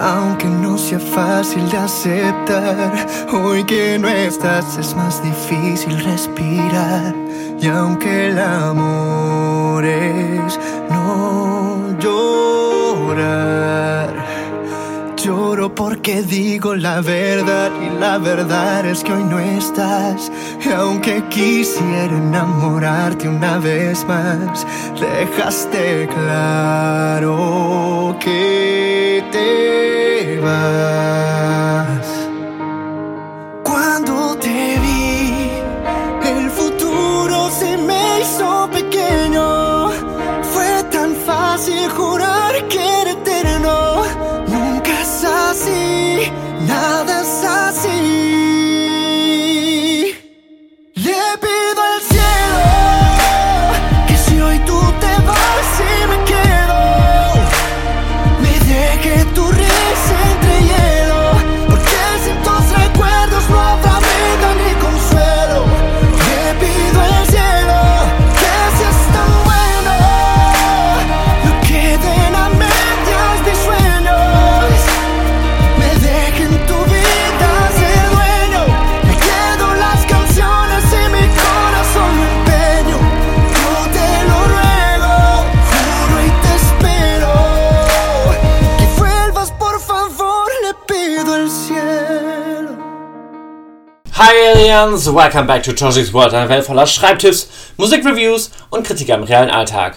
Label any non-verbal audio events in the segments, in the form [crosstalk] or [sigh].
Aunque no sea fácil de aceptar, hoy que no estás es más difícil respirar. Y aunque el amor es no llorar, lloro porque digo la verdad y la verdad es que hoy no estás. Y aunque quisiera enamorarte una vez más, dejaste claro que David. Aliens, welcome back to Toshi's World, eine Welt voller Schreibtipps, Musikreviews und Kritik am realen Alltag.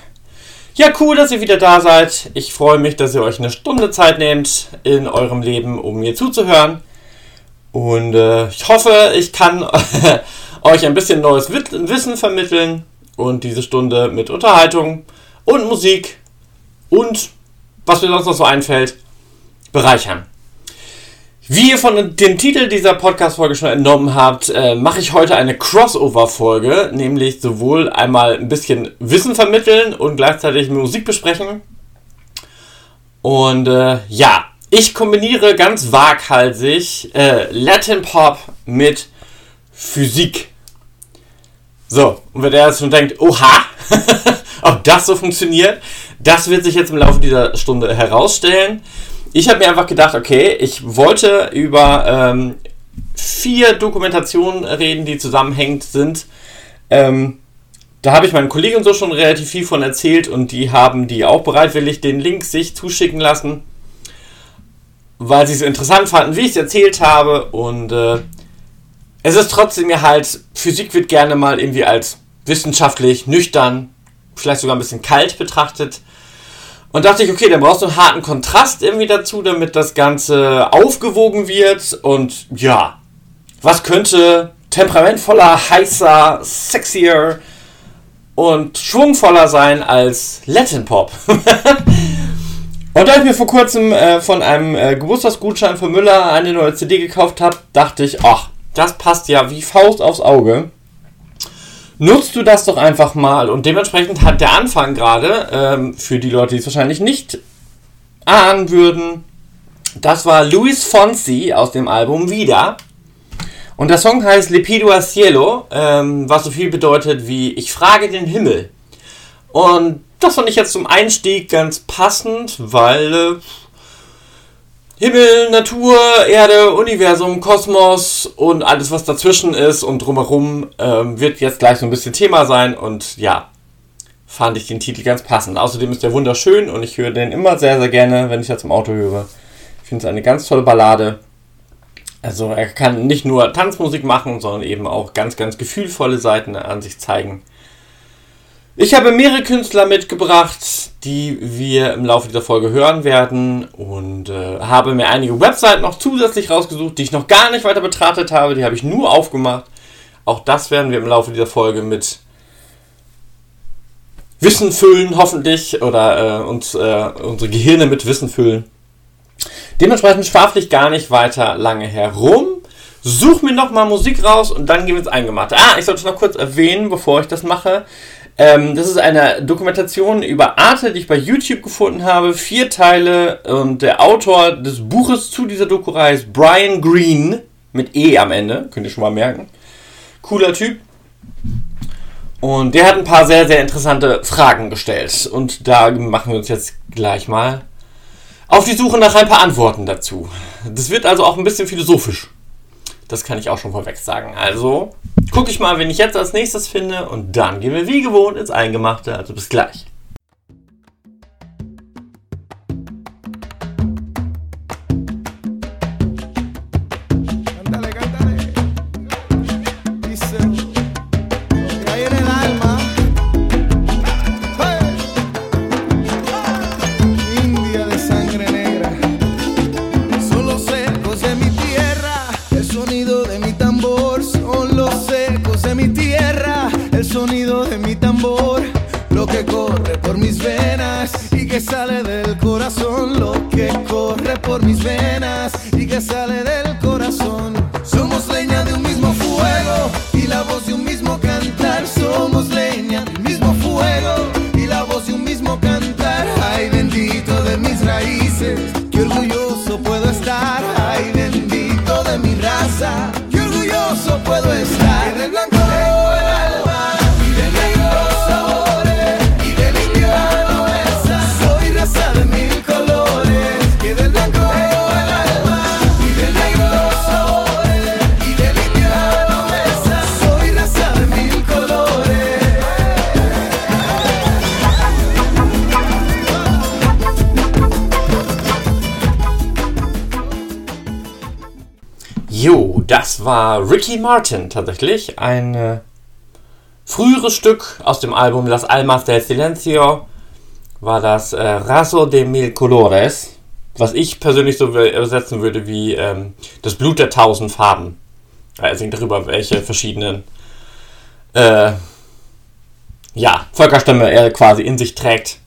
Ja, cool, dass ihr wieder da seid. Ich freue mich, dass ihr euch eine Stunde Zeit nehmt in eurem Leben, um mir zuzuhören. Und äh, ich hoffe, ich kann [laughs] euch ein bisschen neues Wissen vermitteln und diese Stunde mit Unterhaltung und Musik und was mir sonst noch so einfällt, bereichern. Wie ihr von dem Titel dieser Podcast-Folge schon entnommen habt, äh, mache ich heute eine Crossover-Folge, nämlich sowohl einmal ein bisschen Wissen vermitteln und gleichzeitig Musik besprechen. Und äh, ja, ich kombiniere ganz waghalsig äh, Latin Pop mit Physik. So, und wenn der jetzt schon denkt, oha, [laughs] ob das so funktioniert, das wird sich jetzt im Laufe dieser Stunde herausstellen. Ich habe mir einfach gedacht, okay, ich wollte über ähm, vier Dokumentationen reden, die zusammenhängend sind. Ähm, da habe ich meinen Kollegen so schon relativ viel von erzählt und die haben die auch bereitwillig den Link sich zuschicken lassen, weil sie es interessant fanden, wie ich es erzählt habe. Und äh, es ist trotzdem mir halt, Physik wird gerne mal irgendwie als wissenschaftlich, nüchtern, vielleicht sogar ein bisschen kalt betrachtet. Und dachte ich, okay, dann brauchst du einen harten Kontrast irgendwie dazu, damit das Ganze aufgewogen wird. Und ja, was könnte temperamentvoller, heißer, sexier und schwungvoller sein als Latin Pop? [laughs] und da ich mir vor kurzem äh, von einem äh, Geburtstagsgutschein von Müller eine neue CD gekauft habe, dachte ich, ach, das passt ja wie Faust aufs Auge nutzt du das doch einfach mal. Und dementsprechend hat der Anfang gerade, ähm, für die Leute, die es wahrscheinlich nicht ahnen würden, das war Luis Fonsi aus dem Album Wieder. Und der Song heißt Le Pido al Cielo, ähm, was so viel bedeutet wie Ich frage den Himmel. Und das fand ich jetzt zum Einstieg ganz passend, weil äh, Himmel, Natur, Erde, Universum, Kosmos und alles, was dazwischen ist und drumherum, ähm, wird jetzt gleich so ein bisschen Thema sein. Und ja, fand ich den Titel ganz passend. Außerdem ist der wunderschön und ich höre den immer sehr, sehr gerne, wenn ich das im Auto höre. Ich finde es eine ganz tolle Ballade. Also er kann nicht nur Tanzmusik machen, sondern eben auch ganz, ganz gefühlvolle Seiten an sich zeigen. Ich habe mehrere Künstler mitgebracht, die wir im Laufe dieser Folge hören werden und äh, habe mir einige Webseiten noch zusätzlich rausgesucht, die ich noch gar nicht weiter betrachtet habe. Die habe ich nur aufgemacht. Auch das werden wir im Laufe dieser Folge mit Wissen füllen, hoffentlich, oder äh, uns äh, unsere Gehirne mit Wissen füllen. Dementsprechend schwafle ich gar nicht weiter lange herum. Such mir nochmal Musik raus und dann gehen wir ins Eingemachte. Ah, ich sollte es noch kurz erwähnen, bevor ich das mache. Ähm, das ist eine Dokumentation über Arte, die ich bei YouTube gefunden habe. Vier Teile und der Autor des Buches zu dieser Doku heißt Brian Green mit E am Ende. Könnt ihr schon mal merken. Cooler Typ. Und der hat ein paar sehr, sehr interessante Fragen gestellt. Und da machen wir uns jetzt gleich mal auf die Suche nach ein paar Antworten dazu. Das wird also auch ein bisschen philosophisch. Das kann ich auch schon vorweg sagen. Also gucke ich mal, wen ich jetzt als nächstes finde und dann gehen wir wie gewohnt ins Eingemachte. Also bis gleich. Ricky Martin tatsächlich. Ein äh, früheres Stück aus dem Album Las Almas del Silencio war das äh, Raso de Mil Colores, was ich persönlich so übersetzen würde wie ähm, das Blut der tausend Farben. Er singt darüber, welche verschiedenen äh, ja, Völkerstämme er quasi in sich trägt.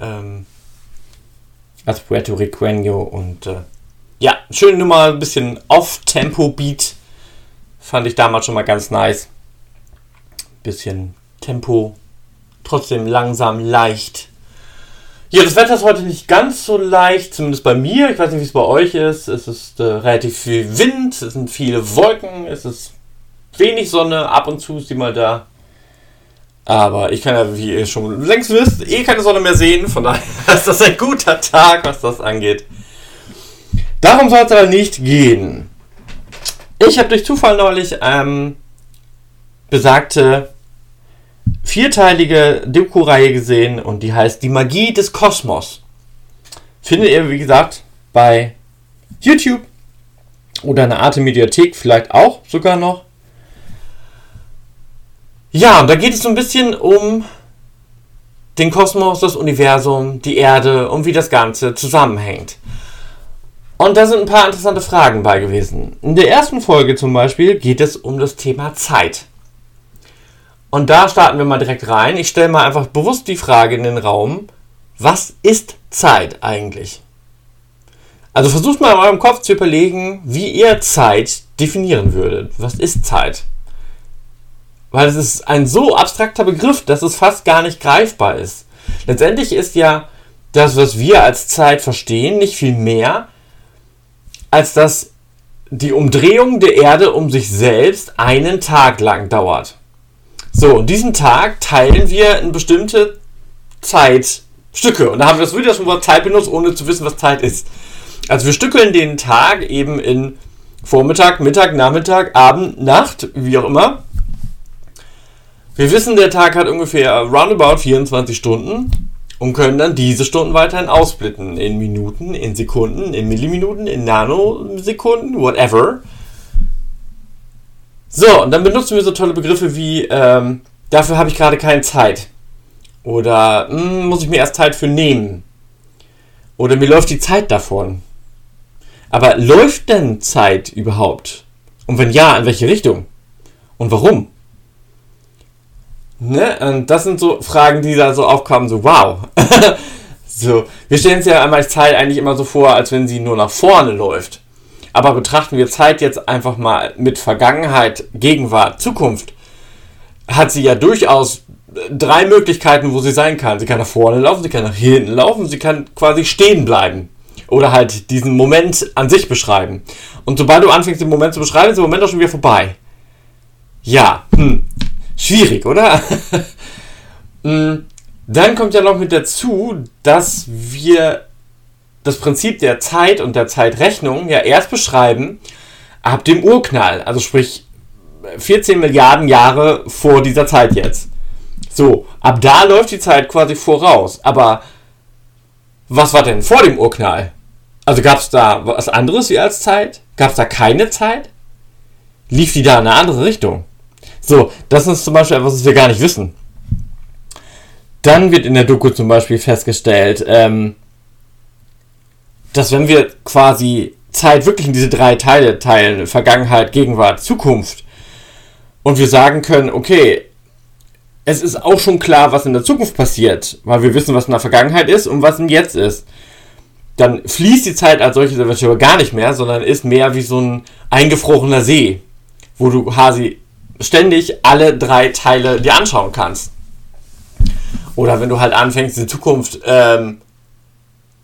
Ähm, als Puerto Riqueño und äh, ja, schöne Nummer, ein bisschen Off-Tempo-Beat. Fand ich damals schon mal ganz nice. Bisschen Tempo, trotzdem langsam, leicht. Ja, das Wetter ist heute nicht ganz so leicht, zumindest bei mir. Ich weiß nicht, wie es bei euch ist. Es ist äh, relativ viel Wind, es sind viele Wolken, es ist wenig Sonne, ab und zu ist die mal da. Aber ich kann ja, wie ihr schon längst wisst, eh keine Sonne mehr sehen. Von daher [laughs] ist das ein guter Tag, was das angeht. Darum soll es aber nicht gehen. Ich habe durch Zufall neulich ähm, besagte vierteilige Doku-Reihe gesehen und die heißt Die Magie des Kosmos. Findet ihr, wie gesagt, bei YouTube oder eine Art Mediathek vielleicht auch sogar noch. Ja, und da geht es so ein bisschen um den Kosmos, das Universum, die Erde und wie das Ganze zusammenhängt. Und da sind ein paar interessante Fragen bei gewesen. In der ersten Folge zum Beispiel geht es um das Thema Zeit. Und da starten wir mal direkt rein. Ich stelle mal einfach bewusst die Frage in den Raum, was ist Zeit eigentlich? Also versucht mal in eurem Kopf zu überlegen, wie ihr Zeit definieren würdet. Was ist Zeit? Weil es ist ein so abstrakter Begriff, dass es fast gar nicht greifbar ist. Letztendlich ist ja das, was wir als Zeit verstehen, nicht viel mehr, als dass die Umdrehung der Erde um sich selbst einen Tag lang dauert. So, und diesen Tag teilen wir in bestimmte Zeitstücke. Und da haben wir das wieder schon Wort Zeit benutzt, ohne zu wissen, was Zeit ist. Also wir stückeln den Tag eben in Vormittag, Mittag, Nachmittag, Abend, Nacht, wie auch immer. Wir wissen, der Tag hat ungefähr roundabout 24 Stunden und können dann diese Stunden weiterhin ausblitten. In Minuten, in Sekunden, in Milliminuten, in Nanosekunden, whatever. So, und dann benutzen wir so tolle Begriffe wie, ähm, dafür habe ich gerade keine Zeit. Oder hm, muss ich mir erst Zeit für nehmen. Oder mir läuft die Zeit davon. Aber läuft denn Zeit überhaupt? Und wenn ja, in welche Richtung? Und warum? Ne? Und das sind so Fragen, die da so aufkamen, so wow. [laughs] so, wir stellen uns ja einmal Zeit eigentlich immer so vor, als wenn sie nur nach vorne läuft. Aber betrachten wir Zeit jetzt einfach mal mit Vergangenheit, Gegenwart, Zukunft, hat sie ja durchaus drei Möglichkeiten, wo sie sein kann. Sie kann nach vorne laufen, sie kann nach hinten laufen, sie kann quasi stehen bleiben. Oder halt diesen Moment an sich beschreiben. Und sobald du anfängst, den Moment zu beschreiben, ist der Moment auch schon wieder vorbei. Ja, hm, schwierig, oder? Hm, [laughs] Dann kommt ja noch mit dazu, dass wir das Prinzip der Zeit und der Zeitrechnung ja erst beschreiben ab dem Urknall, also sprich 14 Milliarden Jahre vor dieser Zeit jetzt. So, ab da läuft die Zeit quasi voraus. Aber was war denn vor dem Urknall? Also gab es da was anderes wie als Zeit? Gab es da keine Zeit? Lief die da in eine andere Richtung? So, das ist zum Beispiel etwas, was wir gar nicht wissen. Dann wird in der Doku zum Beispiel festgestellt, ähm, dass wenn wir quasi Zeit wirklich in diese drei Teile teilen, Vergangenheit, Gegenwart, Zukunft, und wir sagen können, okay, es ist auch schon klar, was in der Zukunft passiert, weil wir wissen, was in der Vergangenheit ist und was im Jetzt ist, dann fließt die Zeit als solches eventuell gar nicht mehr, sondern ist mehr wie so ein eingefrorener See, wo du quasi ständig alle drei Teile dir anschauen kannst. Oder wenn du halt anfängst, die Zukunft ähm,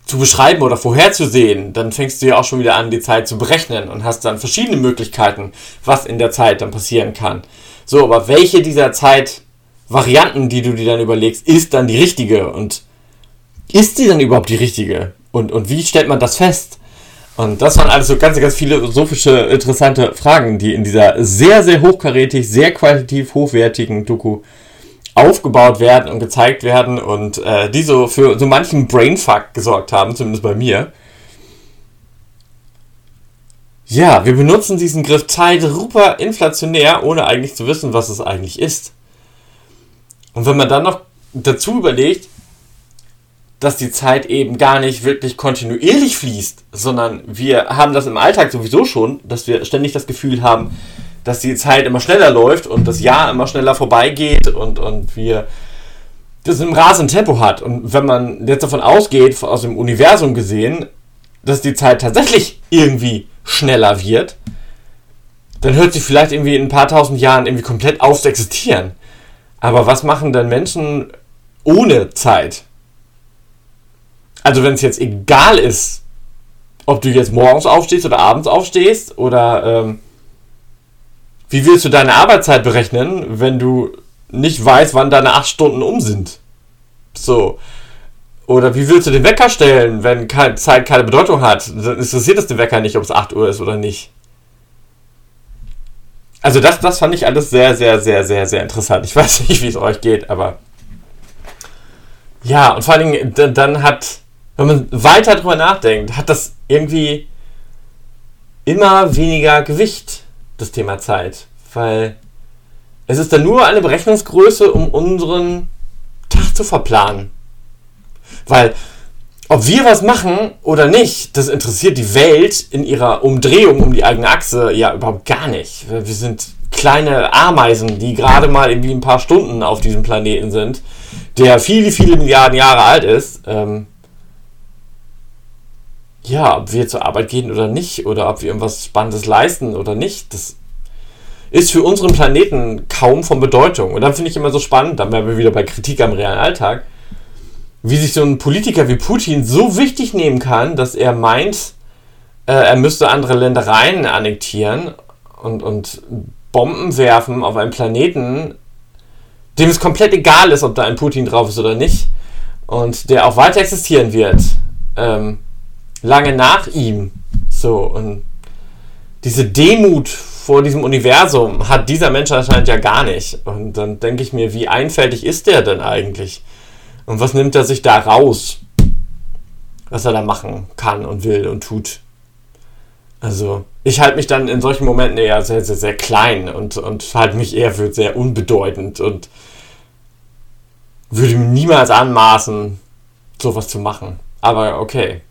zu beschreiben oder vorherzusehen, dann fängst du ja auch schon wieder an, die Zeit zu berechnen und hast dann verschiedene Möglichkeiten, was in der Zeit dann passieren kann. So, aber welche dieser Zeitvarianten, die du dir dann überlegst, ist dann die richtige? Und ist die dann überhaupt die richtige? Und, und wie stellt man das fest? Und das waren alles so ganz, ganz philosophische, interessante Fragen, die in dieser sehr, sehr hochkarätig, sehr qualitativ hochwertigen Doku aufgebaut werden und gezeigt werden und äh, die so für so manchen Brainfuck gesorgt haben, zumindest bei mir. Ja, wir benutzen diesen Griff Zeit super inflationär, ohne eigentlich zu wissen, was es eigentlich ist. Und wenn man dann noch dazu überlegt, dass die Zeit eben gar nicht wirklich kontinuierlich fließt, sondern wir haben das im Alltag sowieso schon, dass wir ständig das Gefühl haben, dass die Zeit immer schneller läuft und das Jahr immer schneller vorbeigeht und, und wir das im rasenden Tempo hat. Und wenn man jetzt davon ausgeht, aus dem Universum gesehen, dass die Zeit tatsächlich irgendwie schneller wird, dann hört sie vielleicht irgendwie in ein paar tausend Jahren irgendwie komplett auf zu existieren. Aber was machen denn Menschen ohne Zeit? Also wenn es jetzt egal ist, ob du jetzt morgens aufstehst oder abends aufstehst oder ähm, wie willst du deine Arbeitszeit berechnen, wenn du nicht weißt, wann deine acht Stunden um sind? So. Oder wie willst du den Wecker stellen, wenn keine Zeit keine Bedeutung hat? Dann interessiert es den Wecker nicht, ob es 8 Uhr ist oder nicht. Also das, das fand ich alles sehr, sehr, sehr, sehr, sehr interessant. Ich weiß nicht, wie es euch geht, aber ja, und vor allen Dingen, dann hat, wenn man weiter drüber nachdenkt, hat das irgendwie immer weniger Gewicht das Thema Zeit, weil es ist dann nur eine Berechnungsgröße, um unseren Tag zu verplanen. Weil ob wir was machen oder nicht, das interessiert die Welt in ihrer Umdrehung um die eigene Achse ja überhaupt gar nicht. Wir sind kleine Ameisen, die gerade mal irgendwie ein paar Stunden auf diesem Planeten sind, der viele, viele Milliarden Jahre alt ist. Ähm, ja, ob wir zur Arbeit gehen oder nicht, oder ob wir irgendwas Spannendes leisten oder nicht, das ist für unseren Planeten kaum von Bedeutung. Und dann finde ich immer so spannend, dann wären wir wieder bei Kritik am realen Alltag, wie sich so ein Politiker wie Putin so wichtig nehmen kann, dass er meint, äh, er müsste andere Ländereien annektieren und, und Bomben werfen auf einen Planeten, dem es komplett egal ist, ob da ein Putin drauf ist oder nicht, und der auch weiter existieren wird. Ähm, lange nach ihm. So, und diese Demut vor diesem Universum hat dieser Mensch anscheinend ja gar nicht. Und dann denke ich mir, wie einfältig ist der denn eigentlich? Und was nimmt er sich da raus? Was er da machen kann und will und tut. Also, ich halte mich dann in solchen Momenten eher sehr, sehr, sehr klein und, und halte mich eher für sehr unbedeutend und würde mir niemals anmaßen, sowas zu machen. Aber okay.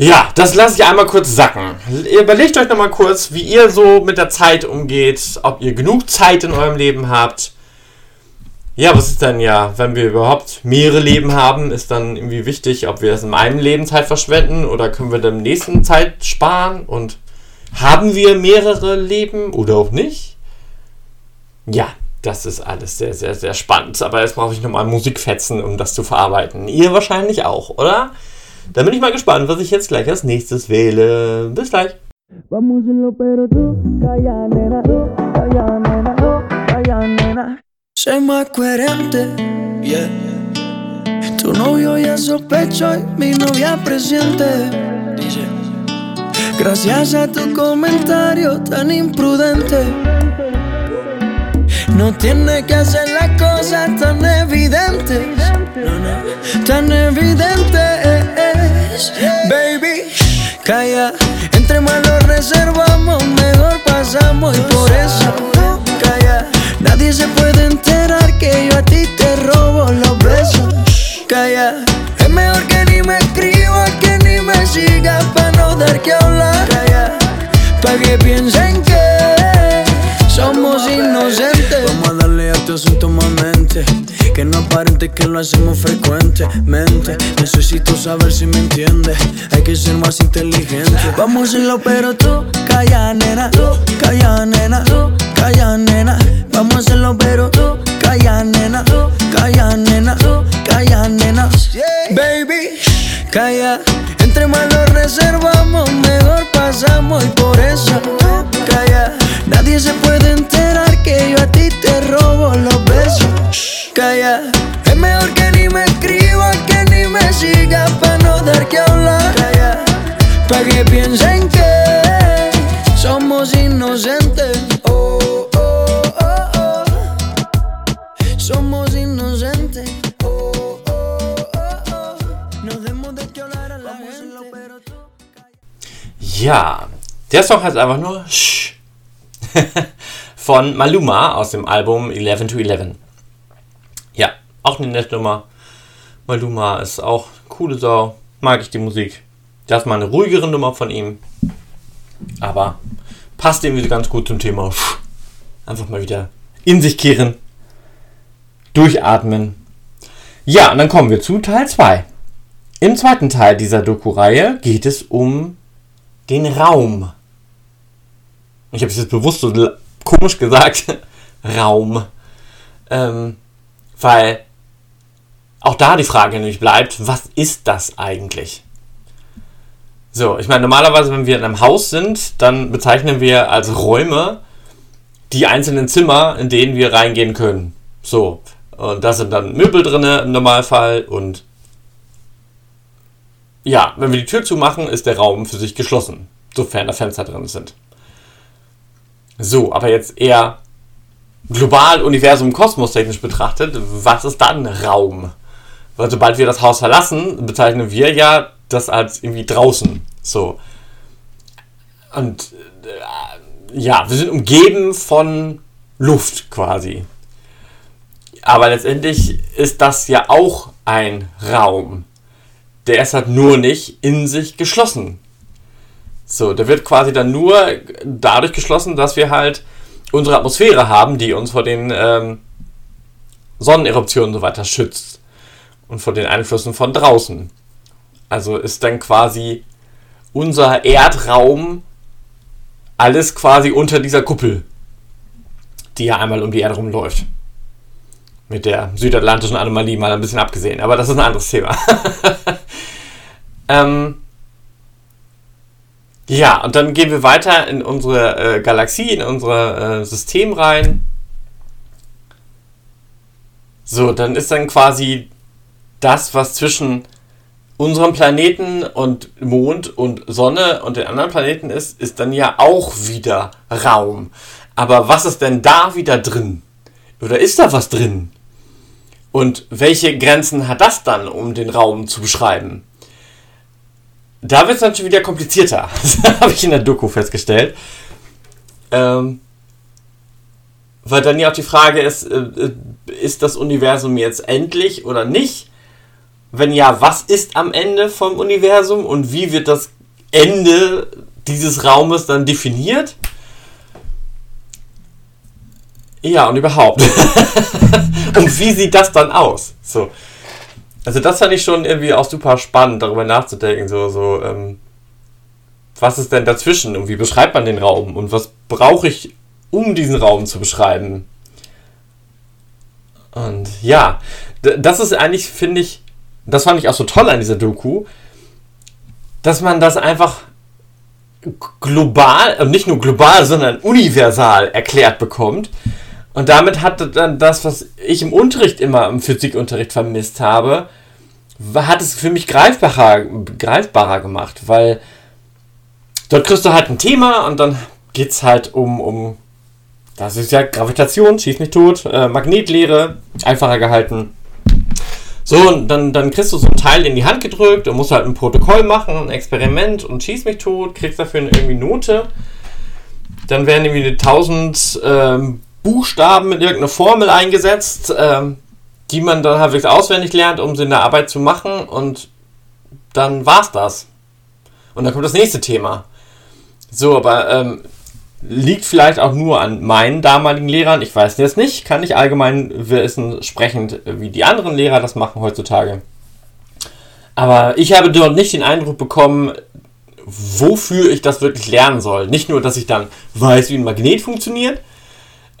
Ja, das lasse ich einmal kurz sacken. Überlegt euch nochmal kurz, wie ihr so mit der Zeit umgeht, ob ihr genug Zeit in eurem Leben habt. Ja, was ist denn ja, wenn wir überhaupt mehrere Leben haben, ist dann irgendwie wichtig, ob wir das in einem Leben Zeit verschwenden oder können wir dem nächsten Zeit sparen und haben wir mehrere Leben oder auch nicht? Ja, das ist alles sehr, sehr, sehr spannend. Aber jetzt brauche ich nochmal Musikfetzen, um das zu verarbeiten. Ihr wahrscheinlich auch, oder? Dann bin ich mal gespannt, was ich jetzt gleich als nächstes wähle. Bis gleich. Soy más coherente, yeah. Tu novio ya sospecho y mi novia presiente. Dice, gracias a tu comentario tan imprudente. No tiene que hacer las cosas tan evidentes. Tan evidentes. Baby, calla. Entre más lo reservamos, mejor pasamos. Y por eso, calla. Nadie se puede enterar que yo a ti te robo los besos. Calla. Es mejor que ni me escribas, que ni me sigas, para no dar que hablar. Calla. Pa' que piensen que darle a tu asunto más mente. Que no aparente que lo hacemos frecuentemente. Necesito saber si me entiendes. Hay que ser más inteligente. Vamos a hacerlo, pero tú, calla, nena. Tú, calla, nena. Tú, calla, nena. Vamos a hacerlo, pero tú, calla, nena. Tú, calla, nena. Tú, calla, nena. Baby, calla. Más lo reservamos, mejor pasamos. Y por eso, calla. Nadie se puede enterar que yo a ti te robo los besos. Calla. Es mejor que ni me escribas, que ni me sigas, para no dar que hablar. Calla. Pa' que piensen que somos inocentes. Oh, oh, oh, oh. Somos inocentes. Ja, der Song heißt einfach nur Shh. [laughs] Von Maluma aus dem Album 11 to 11. Ja, auch eine nette Nummer. Maluma ist auch coole Sau. Mag ich die Musik. Das ist mal eine ruhigere Nummer von ihm. Aber passt irgendwie ganz gut zum Thema. Einfach mal wieder in sich kehren. Durchatmen. Ja, und dann kommen wir zu Teil 2. Im zweiten Teil dieser Doku-Reihe geht es um den Raum. Ich habe es jetzt bewusst so komisch gesagt. [laughs] Raum. Ähm, weil auch da die Frage nämlich bleibt, was ist das eigentlich? So, ich meine, normalerweise, wenn wir in einem Haus sind, dann bezeichnen wir als Räume die einzelnen Zimmer, in denen wir reingehen können. So, und da sind dann Möbel drin im Normalfall und ja, wenn wir die Tür zumachen, ist der Raum für sich geschlossen, sofern da Fenster drin sind. So, aber jetzt eher global, Universum, Kosmos technisch betrachtet, was ist dann Raum? Weil sobald wir das Haus verlassen, bezeichnen wir ja das als irgendwie draußen. So. Und äh, ja, wir sind umgeben von Luft quasi. Aber letztendlich ist das ja auch ein Raum der ist halt nur nicht in sich geschlossen. So, der wird quasi dann nur dadurch geschlossen, dass wir halt unsere Atmosphäre haben, die uns vor den ähm, Sonneneruptionen und so weiter schützt. Und vor den Einflüssen von draußen. Also ist dann quasi unser Erdraum alles quasi unter dieser Kuppel, die ja einmal um die Erde rumläuft. Mit der südatlantischen Anomalie mal ein bisschen abgesehen. Aber das ist ein anderes Thema. [laughs] ähm, ja, und dann gehen wir weiter in unsere äh, Galaxie, in unser äh, System rein. So, dann ist dann quasi das, was zwischen unserem Planeten und Mond und Sonne und den anderen Planeten ist, ist dann ja auch wieder Raum. Aber was ist denn da wieder drin? Oder ist da was drin? Und welche Grenzen hat das dann, um den Raum zu beschreiben? Da wird es schon wieder komplizierter. [laughs] Habe ich in der Doku festgestellt. Ähm, weil dann ja auch die Frage ist, äh, ist das Universum jetzt endlich oder nicht? Wenn ja, was ist am Ende vom Universum und wie wird das Ende dieses Raumes dann definiert? Ja, und überhaupt. [laughs] und wie sieht das dann aus? So. Also das fand ich schon irgendwie auch super spannend, darüber nachzudenken, so, so, ähm, was ist denn dazwischen und wie beschreibt man den Raum und was brauche ich, um diesen Raum zu beschreiben? Und ja, das ist eigentlich, finde ich, das fand ich auch so toll an dieser Doku, dass man das einfach global, und nicht nur global, sondern universal erklärt bekommt. Und damit hat dann das, was ich im Unterricht immer im Physikunterricht vermisst habe, hat es für mich greifbarer, greifbarer gemacht, weil dort kriegst du halt ein Thema und dann geht es halt um, um, das ist ja Gravitation, schieß mich tot, äh, Magnetlehre, einfacher gehalten. So, und dann, dann kriegst du so ein Teil in die Hand gedrückt und musst halt ein Protokoll machen, ein Experiment und schieß mich tot, kriegst dafür eine irgendwie Note. Dann werden irgendwie 1000 ähm, Buchstaben mit irgendeiner Formel eingesetzt, ähm, die man dann halbwegs auswendig lernt, um sie in der Arbeit zu machen und dann war's das. Und dann kommt das nächste Thema. So, aber ähm, liegt vielleicht auch nur an meinen damaligen Lehrern. Ich weiß das nicht, kann nicht allgemein wissen, sprechend, wie die anderen Lehrer das machen heutzutage. Aber ich habe dort nicht den Eindruck bekommen, wofür ich das wirklich lernen soll. Nicht nur, dass ich dann weiß, wie ein Magnet funktioniert,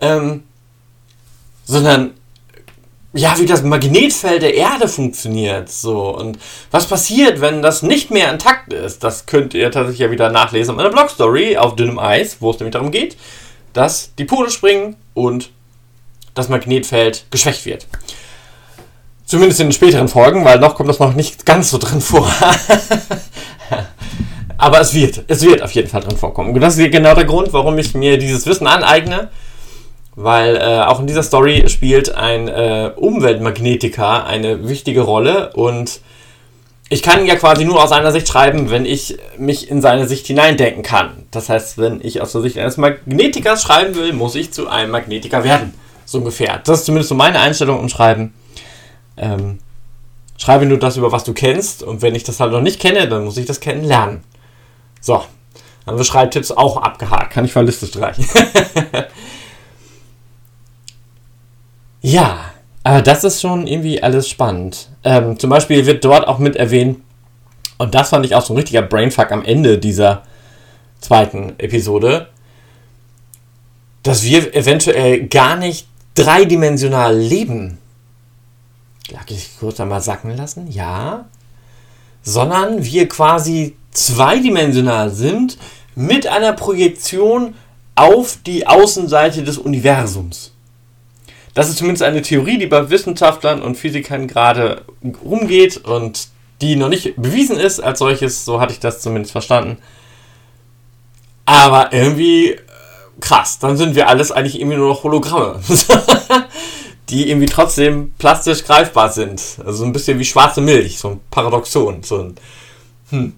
ähm, sondern ja, wie das Magnetfeld der Erde funktioniert. So. Und was passiert, wenn das nicht mehr intakt ist? Das könnt ihr tatsächlich ja wieder nachlesen in meiner Blogstory auf dünnem Eis, wo es nämlich darum geht, dass die Pole springen und das Magnetfeld geschwächt wird. Zumindest in den späteren Folgen, weil noch kommt das noch nicht ganz so drin vor. [laughs] Aber es wird, es wird auf jeden Fall drin vorkommen. Und das ist genau der Grund, warum ich mir dieses Wissen aneigne weil äh, auch in dieser Story spielt ein äh, Umweltmagnetiker eine wichtige Rolle und ich kann ja quasi nur aus seiner Sicht schreiben, wenn ich mich in seine Sicht hineindenken kann. Das heißt, wenn ich aus der Sicht eines Magnetikers schreiben will, muss ich zu einem Magnetiker werden. So ungefähr. Das ist zumindest so meine Einstellung im Schreiben. Ähm, schreibe nur das, über was du kennst. Und wenn ich das halt noch nicht kenne, dann muss ich das kennenlernen. So. Dann haben wir Schreibtipps auch abgehakt. Kann ich von Liste streichen. [laughs] Ja, aber das ist schon irgendwie alles spannend. Ähm, zum Beispiel wird dort auch mit erwähnt, und das fand ich auch so ein richtiger Brainfuck am Ende dieser zweiten Episode, dass wir eventuell gar nicht dreidimensional leben. Lag ich kurz einmal sacken lassen? Ja. Sondern wir quasi zweidimensional sind mit einer Projektion auf die Außenseite des Universums. Das ist zumindest eine Theorie, die bei Wissenschaftlern und Physikern gerade rumgeht und die noch nicht bewiesen ist als solches. So hatte ich das zumindest verstanden. Aber irgendwie äh, krass. Dann sind wir alles eigentlich irgendwie nur noch Hologramme. [laughs] die irgendwie trotzdem plastisch greifbar sind. Also ein bisschen wie schwarze Milch, so ein Paradoxon. So ein, hm.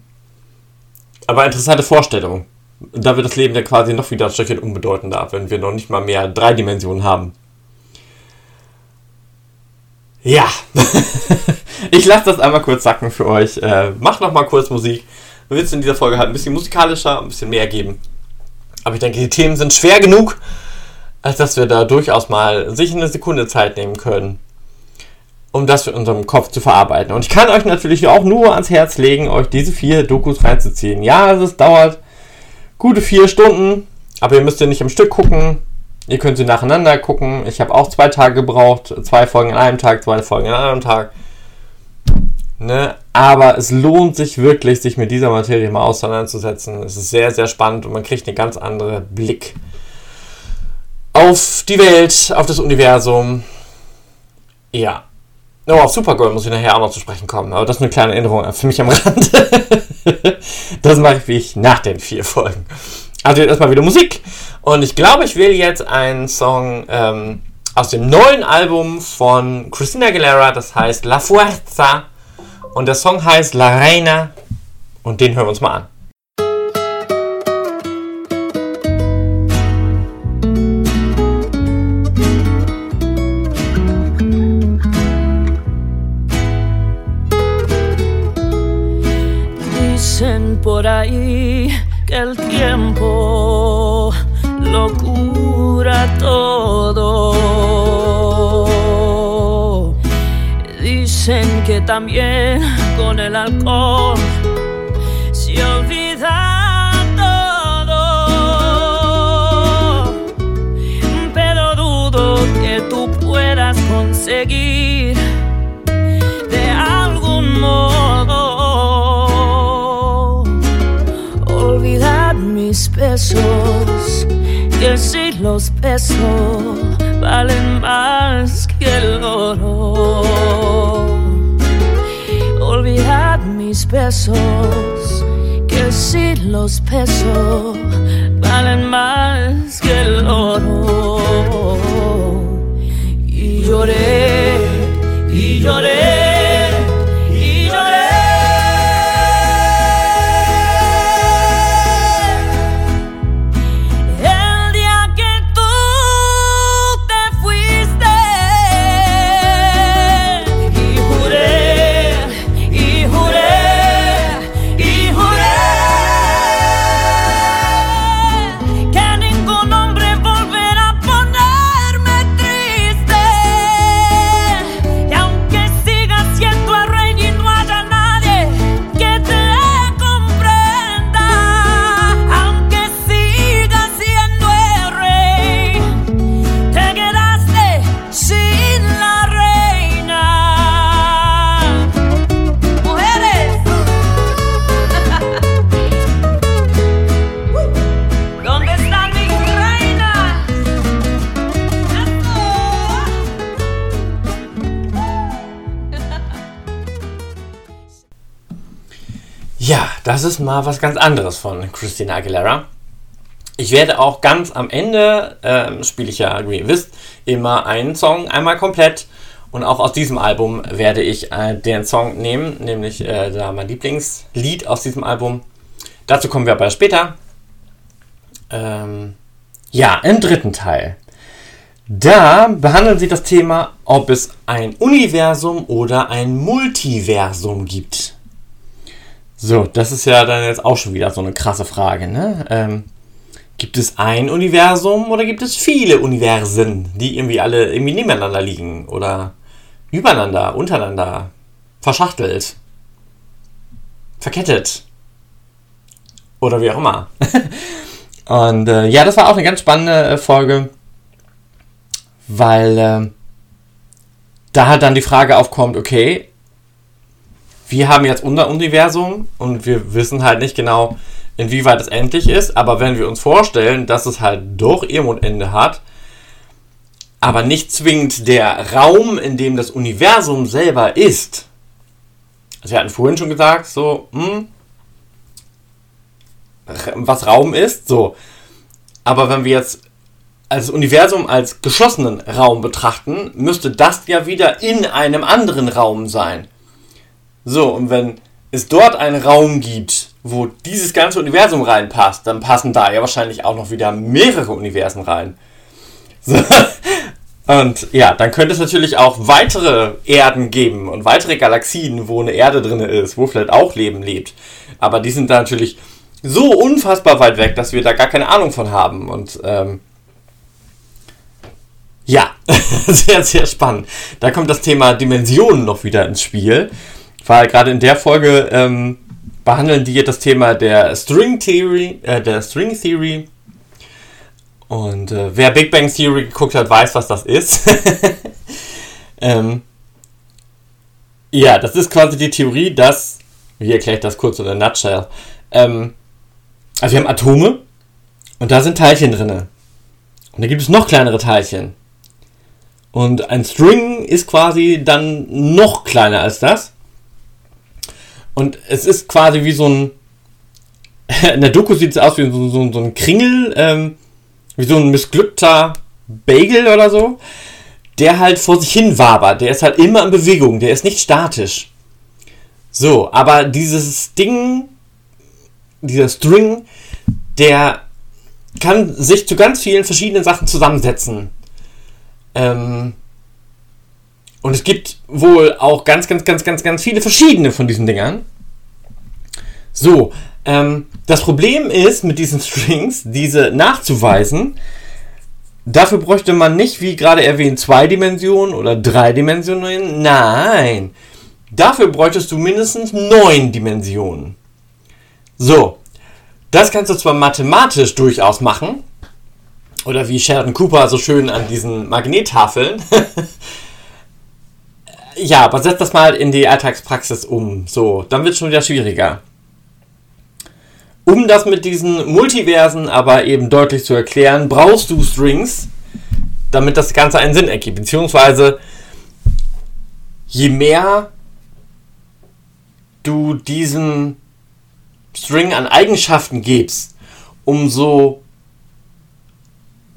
Aber interessante Vorstellung. Da wird das Leben ja quasi noch wieder ein Stückchen unbedeutender, wenn wir noch nicht mal mehr drei Dimensionen haben. Ja, [laughs] ich lasse das einmal kurz sacken für euch. Äh, mach noch mal kurz Musik. Wir es in dieser Folge halt ein bisschen musikalischer, ein bisschen mehr geben. Aber ich denke, die Themen sind schwer genug, als dass wir da durchaus mal sich eine Sekunde Zeit nehmen können, um das für unserem Kopf zu verarbeiten. Und ich kann euch natürlich auch nur ans Herz legen, euch diese vier Dokus reinzuziehen. Ja, es dauert gute vier Stunden, aber ihr müsst ja nicht im Stück gucken. Ihr könnt sie nacheinander gucken. Ich habe auch zwei Tage gebraucht. Zwei Folgen an einem Tag, zwei Folgen an einem Tag. Ne? Aber es lohnt sich wirklich, sich mit dieser Materie mal auseinanderzusetzen. Es ist sehr, sehr spannend und man kriegt einen ganz anderen Blick auf die Welt, auf das Universum. Ja. Oh, auf Supergirl muss ich nachher auch noch zu sprechen kommen. Aber das ist eine kleine Erinnerung für mich am Rand. [laughs] das mache ich wie ich nach den vier Folgen. Also jetzt erstmal wieder Musik. Und ich glaube, ich will jetzt einen Song ähm, aus dem neuen Album von Christina Aguilera, das heißt La Fuerza. Und der Song heißt La Reina. Und den hören wir uns mal an. Lo cura todo. Dicen que también con el alcohol se olvida todo. Pero dudo que tú puedas conseguir los besos valen más que el oro. pesos, que si los pesos valen más que el oro. Y lloré, y lloré, mal was ganz anderes von Christina Aguilera. Ich werde auch ganz am Ende, ähm, spiele ich ja, wie ihr wisst, immer einen Song einmal komplett. Und auch aus diesem Album werde ich äh, den Song nehmen, nämlich äh, da mein Lieblingslied aus diesem Album. Dazu kommen wir aber später. Ähm, ja, im dritten Teil. Da behandeln sie das Thema, ob es ein Universum oder ein Multiversum gibt. So, das ist ja dann jetzt auch schon wieder so eine krasse Frage, ne? Ähm, gibt es ein Universum oder gibt es viele Universen, die irgendwie alle irgendwie nebeneinander liegen oder übereinander, untereinander, verschachtelt, verkettet oder wie auch immer. [laughs] Und äh, ja, das war auch eine ganz spannende äh, Folge, weil äh, da halt dann die Frage aufkommt, okay, wir haben jetzt unser Universum und wir wissen halt nicht genau, inwieweit es endlich ist, aber wenn wir uns vorstellen, dass es halt doch irgendwo ein Ende hat, aber nicht zwingend der Raum, in dem das Universum selber ist. Also wir hatten vorhin schon gesagt, so, hm, was Raum ist, so. Aber wenn wir jetzt als Universum als geschlossenen Raum betrachten, müsste das ja wieder in einem anderen Raum sein. So, und wenn es dort einen Raum gibt, wo dieses ganze Universum reinpasst, dann passen da ja wahrscheinlich auch noch wieder mehrere Universen rein. So. [laughs] Und ja, dann könnte es natürlich auch weitere Erden geben und weitere Galaxien, wo eine Erde drin ist, wo vielleicht auch Leben lebt. Aber die sind da natürlich so unfassbar weit weg, dass wir da gar keine Ahnung von haben. Und ähm, ja, [laughs] sehr, sehr spannend. Da kommt das Thema Dimensionen noch wieder ins Spiel. Weil gerade in der Folge ähm, behandeln die das Thema der String Theory, äh, der String Theory. Und äh, wer Big Bang Theory geguckt hat, weiß, was das ist. [laughs] ähm, ja, das ist quasi die Theorie, dass, wie erkläre ich das kurz in der Nutshell, ähm, also wir haben Atome und da sind Teilchen drin. Und da gibt es noch kleinere Teilchen. Und ein String ist quasi dann noch kleiner als das. Und es ist quasi wie so ein. [laughs] In der Doku sieht es aus wie so, so, so ein Kringel, ähm, wie so ein missglückter Bagel oder so, der halt vor sich hin wabert. Der ist halt immer in Bewegung, der ist nicht statisch. So, aber dieses Ding, dieser String, der kann sich zu ganz vielen verschiedenen Sachen zusammensetzen. Ähm, und es gibt wohl auch ganz, ganz, ganz, ganz, ganz viele verschiedene von diesen Dingern. So, ähm, das Problem ist mit diesen [laughs] Strings, diese nachzuweisen. Dafür bräuchte man nicht, wie gerade erwähnt, zwei Dimensionen oder drei Dimensionen. Nein, dafür bräuchtest du mindestens neun Dimensionen. So, das kannst du zwar mathematisch durchaus machen, oder wie Sheldon Cooper so schön an diesen Magnettafeln. [laughs] ja, aber setz das mal in die Alltagspraxis um. So, dann wird es schon wieder schwieriger. Um das mit diesen Multiversen aber eben deutlich zu erklären, brauchst du Strings, damit das Ganze einen Sinn ergibt. Beziehungsweise, je mehr du diesen String an Eigenschaften gibst, umso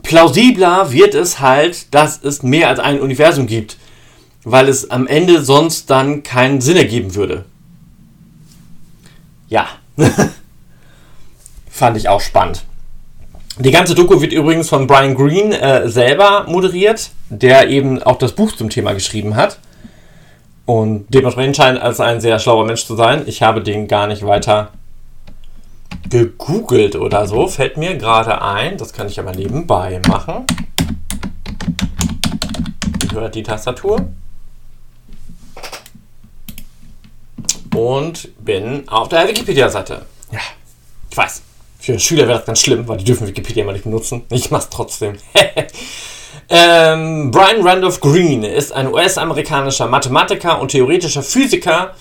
plausibler wird es halt, dass es mehr als ein Universum gibt, weil es am Ende sonst dann keinen Sinn ergeben würde. Ja, [laughs] fand ich auch spannend. Die ganze Doku wird übrigens von Brian Greene äh, selber moderiert, der eben auch das Buch zum Thema geschrieben hat. Und dementsprechend scheint als ein sehr schlauer Mensch zu sein. Ich habe den gar nicht weiter gegoogelt oder so. Fällt mir gerade ein. Das kann ich aber nebenbei machen. Ihr hört die Tastatur. Und bin auf der Wikipedia-Seite. Ja, ich weiß. Für Schüler wäre das ganz schlimm, weil die dürfen Wikipedia immer nicht benutzen. Ich mach's trotzdem. [laughs] ähm, Brian Randolph Green ist ein US-amerikanischer Mathematiker und theoretischer Physiker,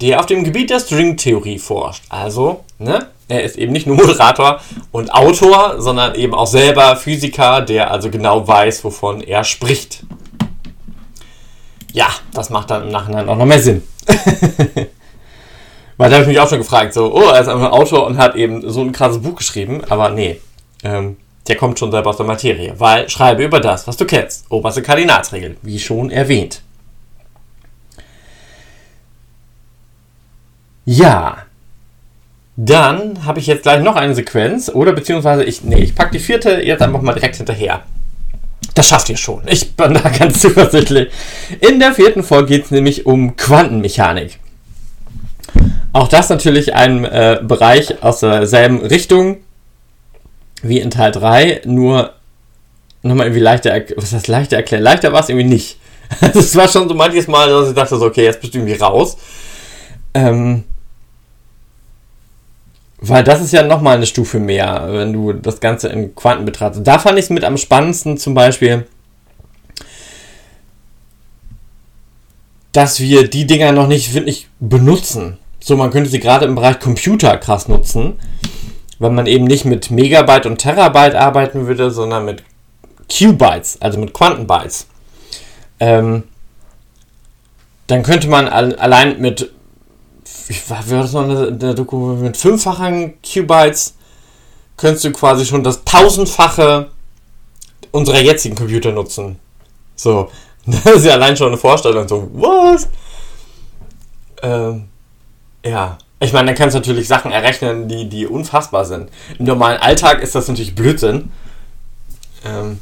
der auf dem Gebiet der Stringtheorie forscht. Also, ne, er ist eben nicht nur Moderator und Autor, sondern eben auch selber Physiker, der also genau weiß, wovon er spricht. Ja, das macht dann im Nachhinein auch noch mehr Sinn. [laughs] Weil da habe ich mich auch schon gefragt, so, oh, er ist einfach ein Autor und hat eben so ein krasses Buch geschrieben, aber nee, ähm, der kommt schon selber aus der Materie, weil schreibe über das, was du kennst. Oberste Kardinalsregel, wie schon erwähnt. Ja, dann habe ich jetzt gleich noch eine Sequenz, oder beziehungsweise ich, nee, ich packe die vierte jetzt einfach mal direkt hinterher. Das schafft ihr schon. Ich bin da [laughs] ganz zuversichtlich. In der vierten Folge geht es nämlich um Quantenmechanik. Auch das natürlich ein äh, Bereich aus derselben Richtung wie in Teil 3, nur nochmal irgendwie leichter, was heißt leichter erklären? Leichter war es irgendwie nicht. [laughs] Es war schon so manches Mal, dass ich dachte so, okay, jetzt bist du irgendwie raus. Ähm, weil das ist ja nochmal eine Stufe mehr, wenn du das Ganze in Quanten betrachtest. Da fand ich es mit am spannendsten zum Beispiel, dass wir die Dinger noch nicht wirklich benutzen. So, man könnte sie gerade im Bereich Computer krass nutzen, weil man eben nicht mit Megabyte und Terabyte arbeiten würde, sondern mit Qbytes, also mit Quantenbytes. Ähm, dann könnte man allein mit ich war das noch eine, eine Doku mit fünffachen Qbytes könntest du quasi schon das tausendfache unserer jetzigen Computer nutzen. So, [laughs] das ist ja allein schon eine Vorstellung. So, was? Ähm, ja. Ich meine, dann kannst du natürlich Sachen errechnen, die, die unfassbar sind. Im normalen Alltag ist das natürlich Blödsinn. Ähm,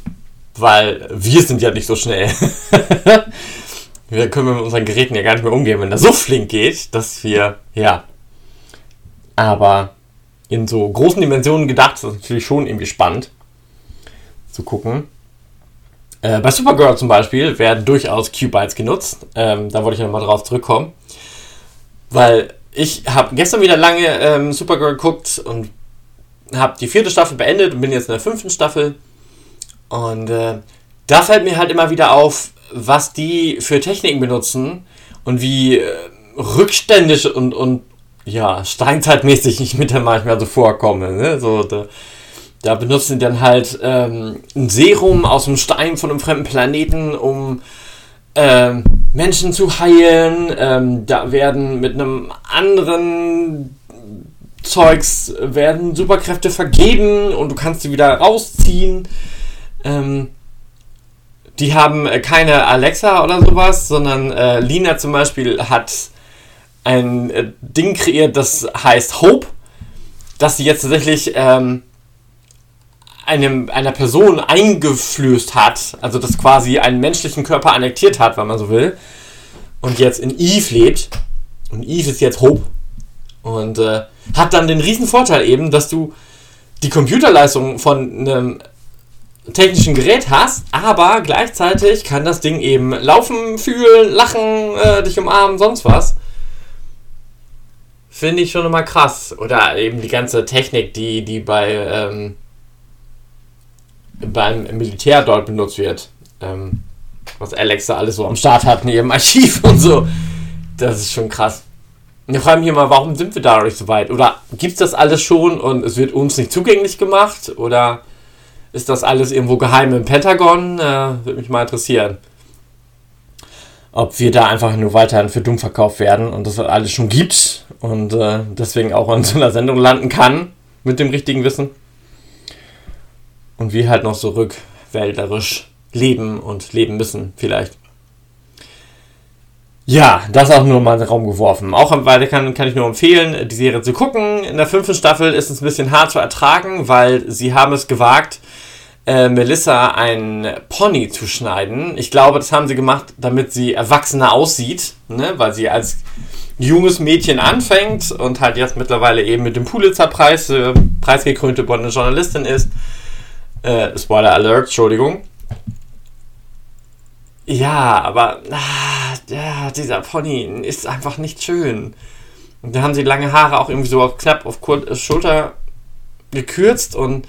weil wir sind ja nicht so schnell. [laughs] wir können mit unseren Geräten ja gar nicht mehr umgehen, wenn das so flink geht, dass wir, ja. Aber in so großen Dimensionen gedacht ist das natürlich schon irgendwie spannend zu gucken. Äh, bei Supergirl zum Beispiel werden durchaus Q-Bytes genutzt. Ähm, da wollte ich nochmal drauf zurückkommen. Weil ich habe gestern wieder lange ähm, Supergirl geguckt und habe die vierte Staffel beendet und bin jetzt in der fünften Staffel. Und äh, da fällt mir halt immer wieder auf, was die für Techniken benutzen und wie äh, rückständig und, und ja, steinzeitmäßig ich mit der manchmal so vorkomme. Ne? So, da, da benutzen die dann halt ähm, ein Serum aus dem Stein von einem fremden Planeten, um ähm, Menschen zu heilen. Ähm, da werden mit einem anderen Zeugs werden Superkräfte vergeben und du kannst sie wieder rausziehen. Ähm, die haben äh, keine Alexa oder sowas, sondern äh, Lina zum Beispiel hat ein äh, Ding kreiert, das heißt Hope, dass sie jetzt tatsächlich ähm, einem, einer Person eingeflößt hat, also das quasi einen menschlichen Körper annektiert hat, wenn man so will, und jetzt in Eve lebt. Und Eve ist jetzt Hope. Und äh, hat dann den riesen Vorteil eben, dass du die Computerleistung von einem technischen Gerät hast, aber gleichzeitig kann das Ding eben laufen, fühlen, lachen, äh, dich umarmen, sonst was. Finde ich schon immer krass. Oder eben die ganze Technik, die, die bei ähm, beim Militär dort benutzt wird. Ähm, was Alexa alles so am Start hat in ihrem Archiv und so. Das ist schon krass. Und ich frage mich immer, warum sind wir da nicht so weit? Oder gibt es das alles schon und es wird uns nicht zugänglich gemacht? Oder ist das alles irgendwo geheim im Pentagon? Äh, Würde mich mal interessieren. ob wir da einfach nur weiterhin für dumm verkauft werden und das alles schon gibt und äh, deswegen auch in so einer Sendung landen kann mit dem richtigen Wissen. Und wir halt noch so rückwälderisch leben und leben müssen, vielleicht. Ja, das auch nur mal in den Raum geworfen. Auch weiter kann, kann ich nur empfehlen, die Serie zu gucken. In der fünften Staffel ist es ein bisschen hart zu ertragen, weil sie haben es gewagt, äh, Melissa ein Pony zu schneiden. Ich glaube, das haben sie gemacht, damit sie erwachsener aussieht, ne? weil sie als junges Mädchen anfängt und halt jetzt mittlerweile eben mit dem Pulitzer-Preis äh, preisgekrönte blonde Journalistin ist. Äh, Spoiler Alert, Entschuldigung. Ja, aber ah, ja, dieser Pony ist einfach nicht schön. Und da haben sie lange Haare auch irgendwie so knapp auf Kur äh, Schulter gekürzt und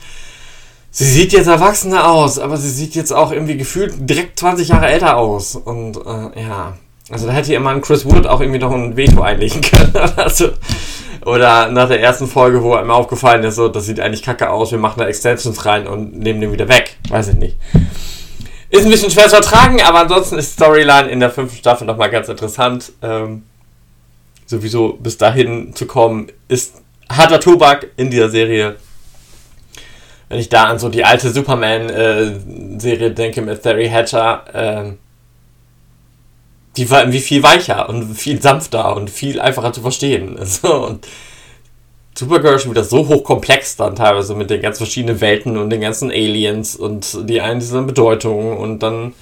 sie sieht jetzt erwachsener aus, aber sie sieht jetzt auch irgendwie gefühlt direkt 20 Jahre älter aus. Und äh, ja, also da hätte ihr mal ein Chris Wood auch irgendwie noch ein Veto einlegen [laughs] können. also, oder nach der ersten Folge, wo einem aufgefallen ist, so, das sieht eigentlich kacke aus, wir machen da Extensions rein und nehmen den wieder weg. Weiß ich nicht. Ist ein bisschen schwer zu ertragen, aber ansonsten ist Storyline in der fünften Staffel nochmal ganz interessant. Ähm, sowieso bis dahin zu kommen, ist harter Tobak in dieser Serie. Wenn ich da an so die alte Superman-Serie äh, denke mit Terry Hatcher, äh, die war irgendwie viel weicher und viel sanfter und viel einfacher zu verstehen. [laughs] Also, und Supergirl ist schon wieder so hochkomplex dann teilweise mit den ganz verschiedenen Welten und den ganzen Aliens und die einen dieser Bedeutungen und dann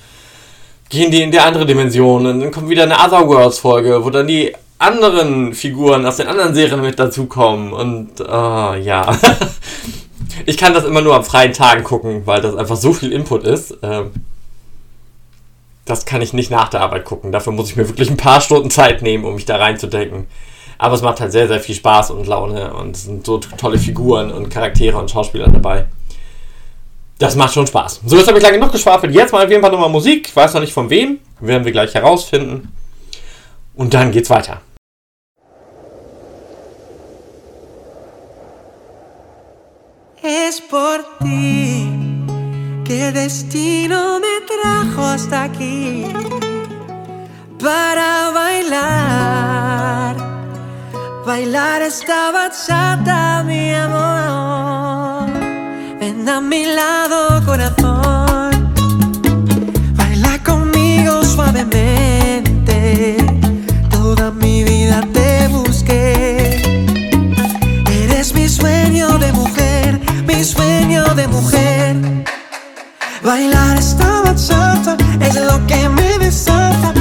gehen die in die andere Dimension und dann kommt wieder eine Otherworlds Folge, wo dann die anderen Figuren aus den anderen Serien mit dazukommen und uh, ja. [laughs] ich kann das immer nur am freien Tagen gucken, weil das einfach so viel Input ist. Ähm, das kann ich nicht nach der Arbeit gucken. Dafür muss ich mir wirklich ein paar Stunden Zeit nehmen, um mich da reinzudenken. Aber es macht halt sehr, sehr viel Spaß und Laune und es sind so tolle Figuren und Charaktere und Schauspieler dabei. Das macht schon Spaß. So, jetzt habe ich lange genug geschwafelt. Jetzt mal auf jeden Fall nochmal Musik. Ich weiß noch nicht von wem. Werden wir gleich herausfinden. Und dann geht's weiter. Es por ti el destino me trajo hasta aquí para bailar, bailar esta bachata, mi amor. Ven a mi lado, corazón, baila conmigo suavemente. Toda mi vida te busqué. Eres mi sueño de mujer, mi sueño de mujer. Bailar esta bachata es lo que me desata.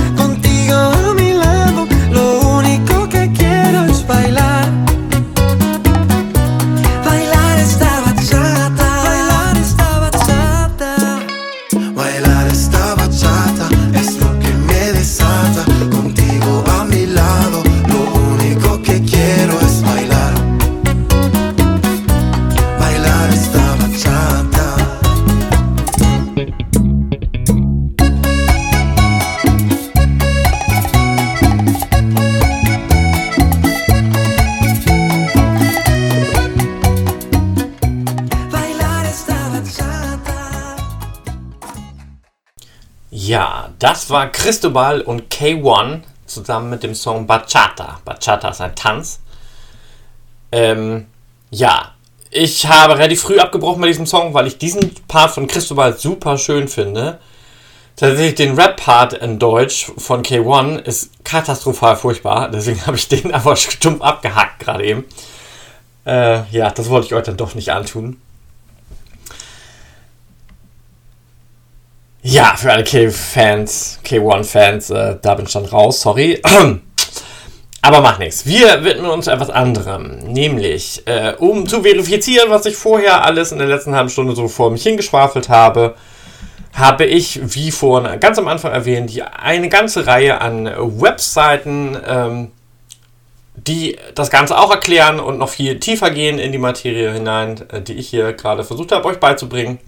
Das war Cristobal und K1 zusammen mit dem Song Bachata. Bachata ist ein Tanz. Ähm, ja, ich habe relativ früh abgebrochen bei diesem Song, weil ich diesen Part von Cristobal super schön finde. Tatsächlich den Rap-Part in Deutsch von K1 ist katastrophal furchtbar. Deswegen [laughs] habe ich den einfach stumpf abgehackt gerade eben. Äh, ja, das wollte ich euch dann doch nicht antun. Ja, für alle K-Fans, K1-Fans, äh, da bin ich dann raus, sorry. [clears throat] Aber macht nichts. Wir widmen uns etwas anderem. Nämlich, äh, um zu verifizieren, was ich vorher alles in der letzten halben Stunde so vor mich hingeschwafelt habe, habe ich, wie vorhin ganz am Anfang erwähnt, eine ganze Reihe an Webseiten, ähm, die das Ganze auch erklären und noch viel tiefer gehen in die Materie hinein, äh, die ich hier gerade versucht habe, euch beizubringen.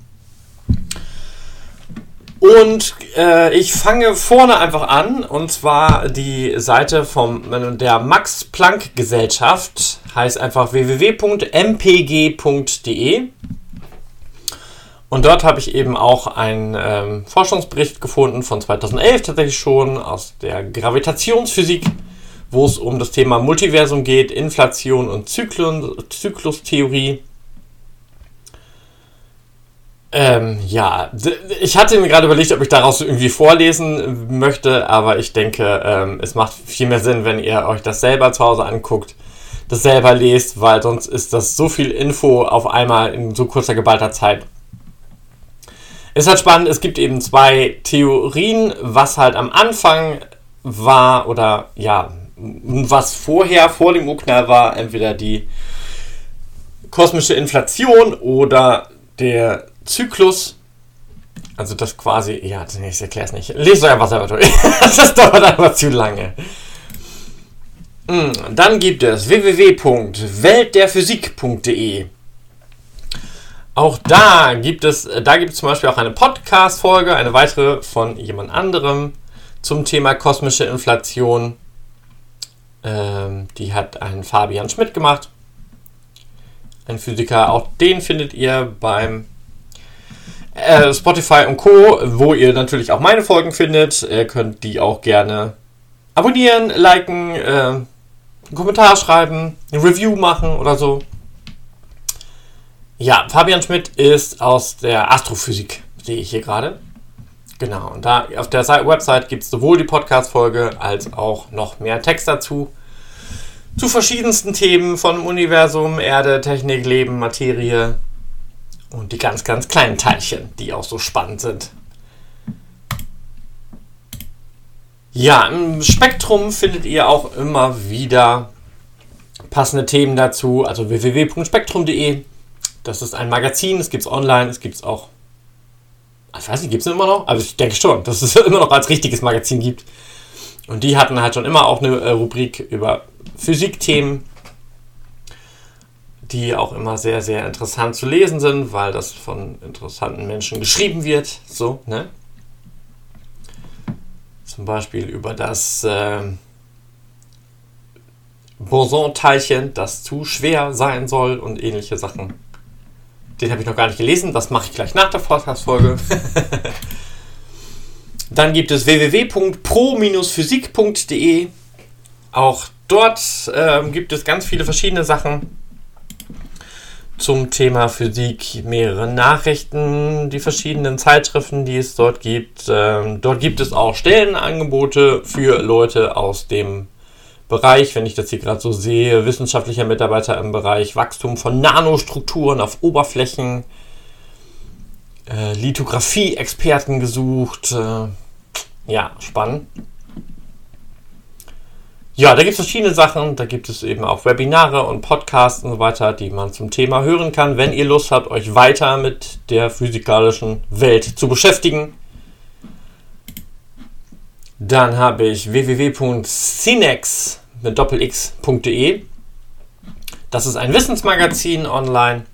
Und äh, ich fange vorne einfach an, und zwar die Seite vom, der Max Planck Gesellschaft, heißt einfach www.mpg.de. Und dort habe ich eben auch einen ähm, Forschungsbericht gefunden von 2011 tatsächlich schon aus der Gravitationsphysik, wo es um das Thema Multiversum geht, Inflation und Zyklon, Zyklustheorie. Ähm, ja, ich hatte mir gerade überlegt, ob ich daraus irgendwie vorlesen möchte, aber ich denke, ähm, es macht viel mehr Sinn, wenn ihr euch das selber zu Hause anguckt, das selber lest, weil sonst ist das so viel Info auf einmal in so kurzer geballter Zeit. Ist halt spannend, es gibt eben zwei Theorien, was halt am Anfang war oder ja, was vorher, vor dem Urknall war, entweder die kosmische Inflation oder der Zyklus. Also das quasi, ja, ich erkläre es nicht. Lest einfach selber durch. [laughs] das dauert aber zu lange. Mm, Dann gibt es www.weltderphysik.de. Auch da gibt es, da gibt es zum Beispiel auch eine Podcast-Folge, eine weitere von jemand anderem zum Thema kosmische Inflation. Ähm, die hat ein Fabian Schmidt gemacht. Ein Physiker. Auch den findet ihr beim äh, Spotify und Co., wo ihr natürlich auch meine Folgen findet. Ihr könnt die auch gerne abonnieren, liken, äh, einen Kommentar schreiben, eine Review machen oder so. Ja, Fabian Schmidt ist aus der Astrophysik, sehe ich hier gerade. Genau, und da auf der Website gibt es sowohl die Podcast-Folge als auch noch mehr Text dazu. Zu verschiedensten Themen von Universum, Erde, Technik, Leben, Materie und die ganz, ganz kleinen Teilchen, die auch so spannend sind. Ja, im Spektrum findet ihr auch immer wieder passende Themen dazu, also www.spektrum.de. Das ist ein Magazin, es gibt es online, es gibt es auch. Ich weiß nicht, gibt es immer noch? Aber ich denke schon, dass es [laughs] immer noch als richtiges Magazin gibt. Und die hatten halt schon immer auch eine äh, Rubrik über Physikthemen, die auch immer sehr, sehr interessant zu lesen sind, weil das von interessanten Menschen geschrieben wird. So, ne? Zum Beispiel über das äh, Boson-Teilchen, das zu schwer sein soll und ähnliche Sachen. Den habe ich noch gar nicht gelesen, das mache ich gleich nach der Podcast-Folge. [laughs] Dann gibt es www.pro-physik.de. Auch dort ähm, gibt es ganz viele verschiedene Sachen zum Thema Physik, mehrere Nachrichten, die verschiedenen Zeitschriften, die es dort gibt. Ähm, dort gibt es auch Stellenangebote für Leute aus dem Bereich, wenn ich das hier gerade so sehe, wissenschaftlicher Mitarbeiter im Bereich Wachstum von Nanostrukturen auf Oberflächen, äh, Lithografie-Experten gesucht. Äh, ja, spannend. Ja, da gibt es verschiedene Sachen. Da gibt es eben auch Webinare und Podcasts und so weiter, die man zum Thema hören kann, wenn ihr Lust habt, euch weiter mit der physikalischen Welt zu beschäftigen. Dann habe ich www.cinex mit doppelx.de. Das ist ein Wissensmagazin online.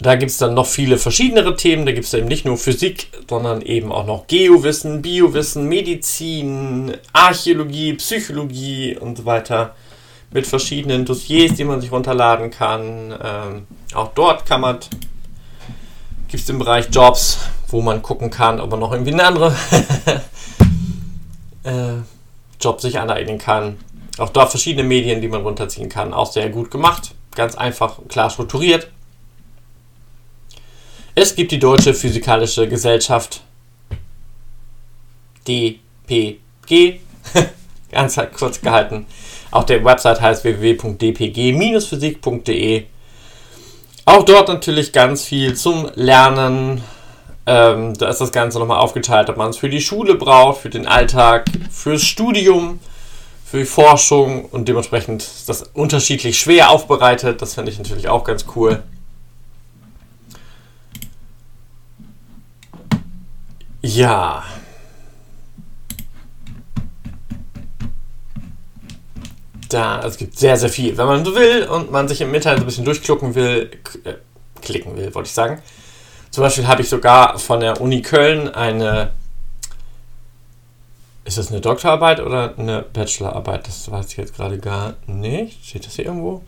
Da gibt es dann noch viele verschiedene Themen. Da gibt es eben nicht nur Physik, sondern eben auch noch Geowissen, Biowissen, Medizin, Archäologie, Psychologie und so weiter. Mit verschiedenen Dossiers, die man sich runterladen kann. Ähm, auch dort kann man, gibt es den Bereich Jobs, wo man gucken kann, ob man noch irgendwie eine andere [laughs] äh, Job sich aneignen kann. Auch dort verschiedene Medien, die man runterziehen kann. Auch sehr gut gemacht. Ganz einfach, klar strukturiert. Es gibt die Deutsche Physikalische Gesellschaft. DPG. [laughs] Ganz kurz gehalten. Auch der Website heißt www.dpg-physik.de. Auch dort natürlich ganz viel zum Lernen. Ähm, da ist das Ganze nochmal aufgeteilt, ob man es für die Schule braucht, für den Alltag, fürs Studium, für die Forschung und dementsprechend ist das unterschiedlich schwer aufbereitet. Das finde ich natürlich auch ganz cool. Ja. Da, es gibt sehr, sehr viel. Wenn man so will und man sich im Internet ein bisschen durchklicken will, äh, klicken will, wollte ich sagen. Zum Beispiel habe ich sogar von der Uni Köln eine. Ist das eine Doktorarbeit oder eine Bachelorarbeit? Das weiß ich jetzt gerade gar nicht. Steht das hier irgendwo?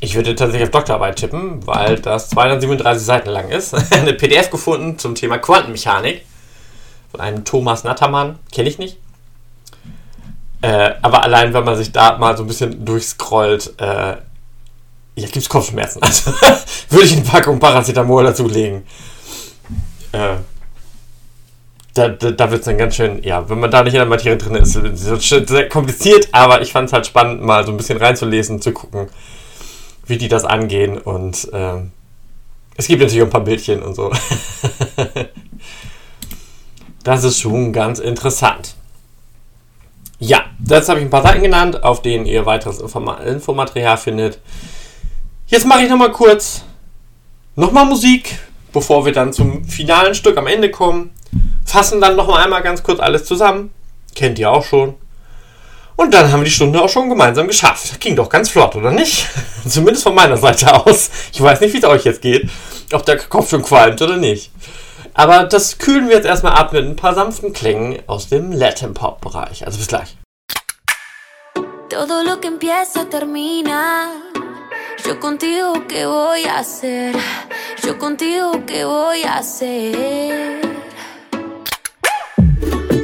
Ich würde tatsächlich auf Doktorarbeit tippen, weil das 237 Seiten lang ist. [laughs] Eine PDF gefunden zum Thema Quantenmechanik von einem Thomas Nattermann. Kenne ich nicht. Äh, aber allein, wenn man sich da mal so ein bisschen durchscrollt, äh, ja, gibt es Kopfschmerzen. [laughs] Also würde ich eine Packung Paracetamol dazulegen. Äh, da, da, da wird es dann ganz schön, ja, wenn man da nicht in der Materie drin ist, ist es sehr kompliziert, aber ich fand es halt spannend, mal so ein bisschen reinzulesen, zu gucken, wie die das angehen und ähm, es gibt natürlich auch ein paar Bildchen und so. [laughs] das ist schon ganz interessant. Ja, jetzt habe ich ein paar Seiten genannt, auf denen ihr weiteres Informa Infomaterial findet. Jetzt mache ich nochmal kurz nochmal Musik, bevor wir dann zum finalen Stück am Ende kommen fassen dann noch mal einmal ganz kurz alles zusammen. Kennt ihr auch schon. Und dann haben wir die Stunde auch schon gemeinsam geschafft. Ging doch ganz flott, oder nicht? [laughs] Zumindest von meiner Seite aus. Ich weiß nicht, wie es euch jetzt geht. Ob der Kopf schon qualmt oder nicht. Aber das kühlen wir jetzt erstmal ab mit ein paar sanften Klängen aus dem Latin Pop Bereich. Also bis gleich. Todo lo que empieza termina. Yo contigo, ¿qué voy a hacer? Yo contigo, ¿qué voy a hacer?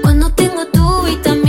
Cuando tengo tu vitamina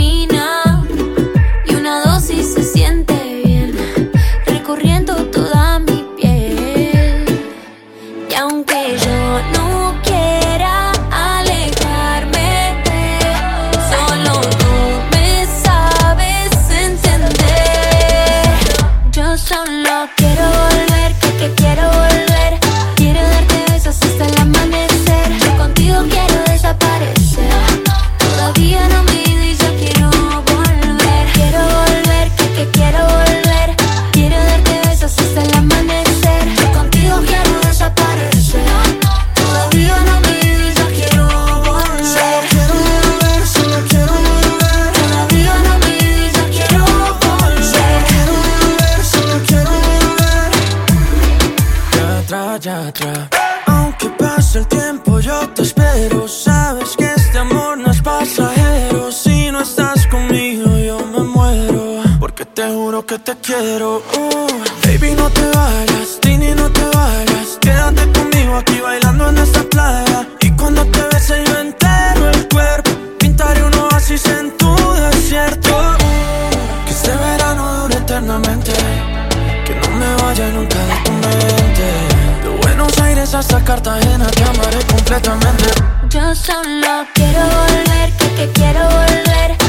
que te quiero. Uh, baby, no te vayas, Tini, no te vayas. Quédate conmigo aquí bailando en esta playa. Y cuando te bese, yo entero el cuerpo. Pintaré un oasis en tu desierto. Uh, que este verano dure eternamente. Que no me vaya nunca de tu mente. De Buenos Aires hasta Cartagena te amaré completamente. Yo solo quiero volver, que, que quiero volver.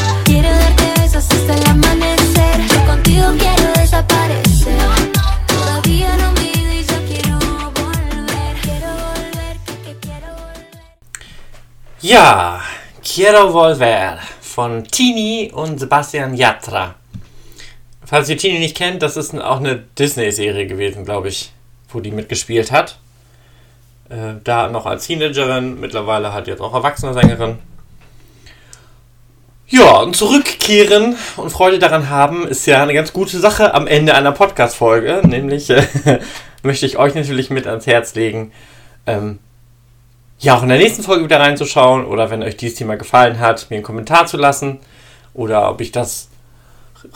Ja, Quiero Volver von Tini und Sebastian Yatra. Falls ihr Tini nicht kennt, das ist auch eine Disney-Serie gewesen, glaube ich, wo die mitgespielt hat. Äh, da noch als Teenagerin, mittlerweile halt jetzt auch erwachsene Sängerin. Ja, und zurückkehren und Freude daran haben, ist ja eine ganz gute Sache am Ende einer Podcast-Folge. Nämlich äh, [laughs] möchte ich euch natürlich mit ans Herz legen, ähm, ja, auch in der nächsten Folge wieder reinzuschauen oder wenn euch dieses Thema gefallen hat, mir einen Kommentar zu lassen oder ob ich das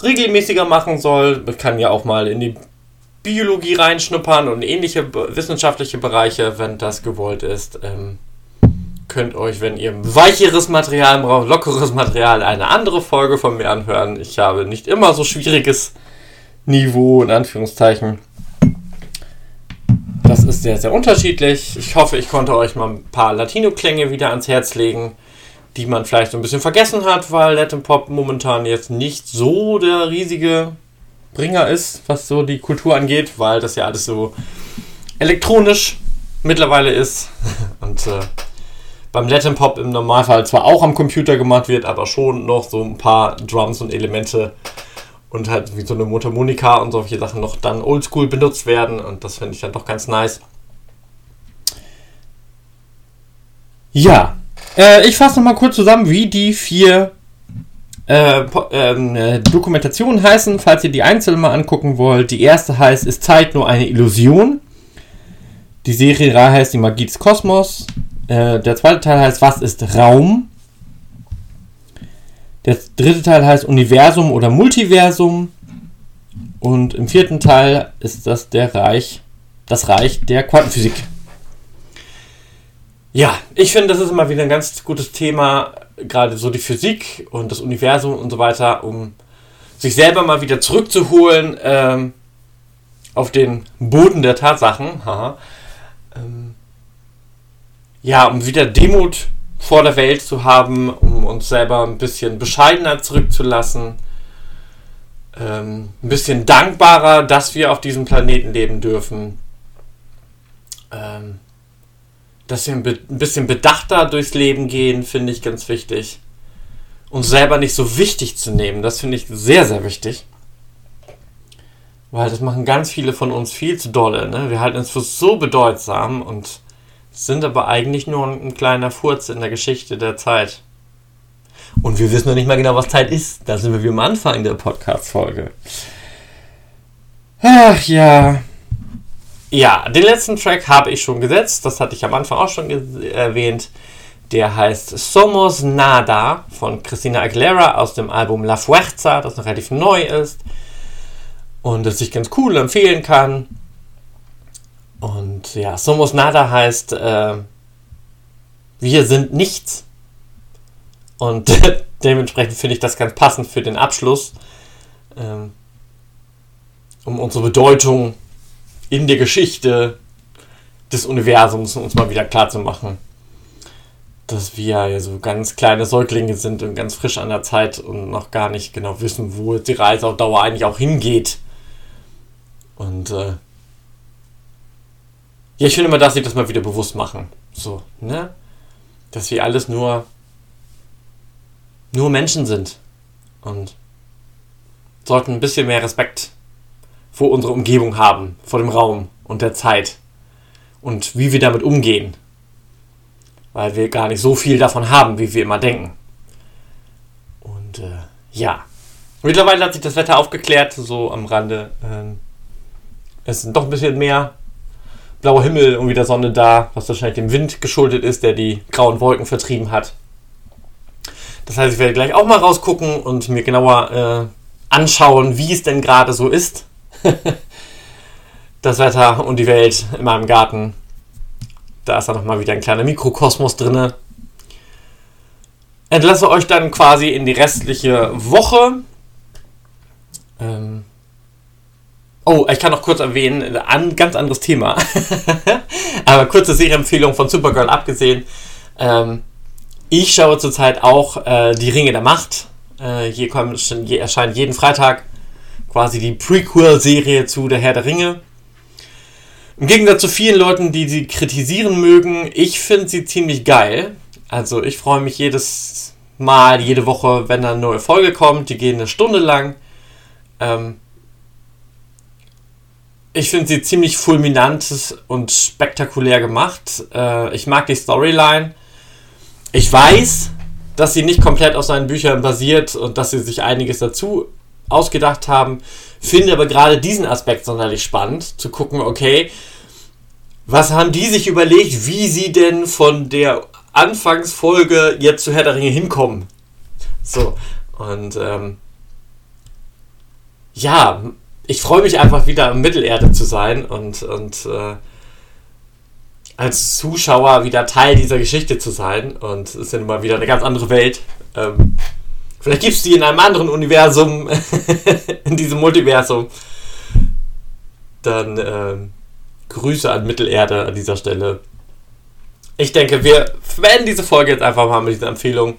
regelmäßiger machen soll. Ich kann ja auch mal in die Biologie reinschnuppern und ähnliche wissenschaftliche Bereiche, wenn das gewollt ist. Ähm, könnt euch, wenn ihr weicheres Material braucht, lockeres Material, eine andere Folge von mir anhören. Ich habe nicht immer so schwieriges Niveau, in Anführungszeichen. Ist sehr, sehr unterschiedlich. Ich hoffe, ich konnte euch mal ein paar Latino-Klänge wieder ans Herz legen, die man vielleicht so ein bisschen vergessen hat, weil Latin Pop momentan jetzt nicht so der riesige Bringer ist, was so die Kultur angeht, weil das ja alles so elektronisch mittlerweile ist. [laughs] Und äh, beim Latin Pop im Normalfall zwar auch am Computer gemacht wird, aber schon noch so ein paar Drums und Elemente und halt wie so eine Mundharmonika und solche Sachen noch dann oldschool benutzt werden und das finde ich dann doch ganz nice. Ja, äh, ich fasse nochmal kurz zusammen, wie die vier äh, ähm, äh, Dokumentationen heißen, falls ihr die einzeln mal angucken wollt. Die erste heißt Ist Zeit nur eine Illusion? Die Serie Ra heißt Die Magie des Kosmos. Äh, der zweite Teil heißt Was ist Raum? Der dritte Teil heißt Universum oder Multiversum. Und im vierten Teil ist das der Reich, das Reich der Quantenphysik. Ja, ich finde, das ist immer wieder ein ganz gutes Thema, gerade so die Physik und das Universum und so weiter, um sich selber mal wieder zurückzuholen ähm, auf den Boden der Tatsachen. [laughs] Ähm, ja, um wieder Demut vor der Welt zu haben, um uns selber ein bisschen bescheidener zurückzulassen, ähm, ein bisschen dankbarer, dass wir auf diesem Planeten leben dürfen. Ähm, dass wir ein, bisschen bedachter durchs Leben gehen, finde ich ganz wichtig. Uns selber nicht so wichtig zu nehmen, das finde ich sehr, sehr wichtig. Weil das machen ganz viele von uns viel zu dolle. Ne? Wir halten uns für so bedeutsam und sind aber eigentlich nur ein kleiner Furz in der Geschichte der Zeit. Und wir wissen noch nicht mal genau, was Zeit ist. Da sind wir wie am Anfang der Podcast-Folge. Ach ja. Ja, den letzten Track habe ich schon gesetzt. Das hatte ich am Anfang auch schon erwähnt. Der heißt Somos Nada von Christina Aguilera aus dem Album La Fuerza, das noch relativ neu ist. Und das ich ganz cool empfehlen kann. Und ja, Somos Nada heißt, äh, wir sind nichts. Und [laughs] dementsprechend finde ich das ganz passend für den Abschluss, ähm, um unsere Bedeutung in der Geschichte des Universums uns mal wieder klar zu machen, dass wir ja so ganz kleine Säuglinge sind und ganz frisch an der Zeit und noch gar nicht genau wissen, wo die Reise auf Dauer eigentlich auch hingeht. Und äh, ja, ich finde immer, dass sie das mal wieder bewusst machen. So, ne? Dass wir alles nur nur Menschen sind und sollten ein bisschen mehr Respekt vor unserer Umgebung haben, vor dem Raum und der Zeit und wie wir damit umgehen, weil wir gar nicht so viel davon haben, wie wir immer denken. Und äh, ja, mittlerweile hat sich das Wetter aufgeklärt, so am Rande. Ähm, es sind doch ein bisschen mehr blauer Himmel und wieder Sonne da, was wahrscheinlich dem Wind geschuldet ist, der die grauen Wolken vertrieben hat. Das heißt, ich werde gleich auch mal rausgucken und mir genauer äh, anschauen, wie es denn gerade so ist. [laughs] das Wetter und die Welt in meinem Garten. Da ist dann nochmal wieder ein kleiner Mikrokosmos drin. Entlasse euch dann quasi in die restliche Woche. Ähm oh, ich kann noch kurz erwähnen, ein ganz anderes Thema. [laughs] Aber kurze Serienempfehlung von Supergirl abgesehen. Ähm, ich schaue zurzeit auch äh, die Ringe der Macht. Äh, hier, kommt, hier erscheint jeden Freitag quasi die Prequel-Serie zu Der Herr der Ringe. Im Gegensatz zu vielen Leuten, die sie kritisieren mögen, ich finde sie ziemlich geil. Also ich freue mich jedes Mal, jede Woche, wenn eine neue Folge kommt. Die gehen eine Stunde lang. Ähm ich finde sie ziemlich fulminant und spektakulär gemacht. Äh, ich mag die Storyline ich weiß, dass sie nicht komplett auf seinen Büchern basiert und dass sie sich einiges dazu ausgedacht haben. Finde aber gerade diesen Aspekt sonderlich spannend, zu gucken, okay, was haben die sich überlegt, wie sie denn von der Anfangsfolge jetzt zu Herr der Ringe hinkommen. So, und ähm, ja, ich freue mich einfach wieder in Mittelerde zu sein und, und äh, als Zuschauer wieder Teil dieser Geschichte zu sein. Und es ist ja nun mal wieder eine ganz andere Welt. Ähm, vielleicht gibt es die in einem anderen Universum, [laughs] in diesem Multiversum. Dann ähm, Grüße an Mittelerde an dieser Stelle. Ich denke, wir beenden diese Folge jetzt einfach mal mit dieser Empfehlung.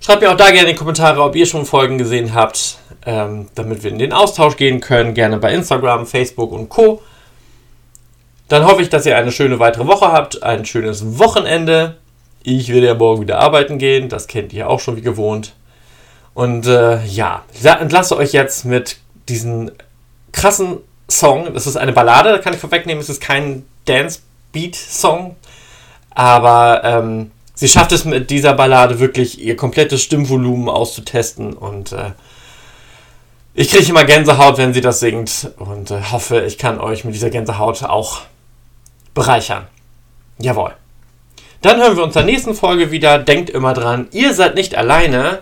Schreibt mir auch da gerne in die Kommentare, ob ihr schon Folgen gesehen habt, ähm, damit wir in den Austausch gehen können. Gerne bei Instagram, Facebook und Co. Dann hoffe ich, dass ihr eine schöne weitere Woche habt, ein schönes Wochenende. Ich werde ja morgen wieder arbeiten gehen, das kennt ihr auch schon wie gewohnt. Und äh, ja, ich entlasse euch jetzt mit diesem krassen Song. Das ist eine Ballade, da kann ich vorwegnehmen, es ist kein Dance-Beat-Song. Aber ähm, sie schafft es mit dieser Ballade wirklich, ihr komplettes Stimmvolumen auszutesten. Und äh, ich kriege immer Gänsehaut, wenn sie das singt. Und äh, hoffe, ich kann euch mit dieser Gänsehaut auch bereichern. Jawohl. Dann hören wir uns in der nächsten Folge wieder. Denkt immer dran, ihr seid nicht alleine.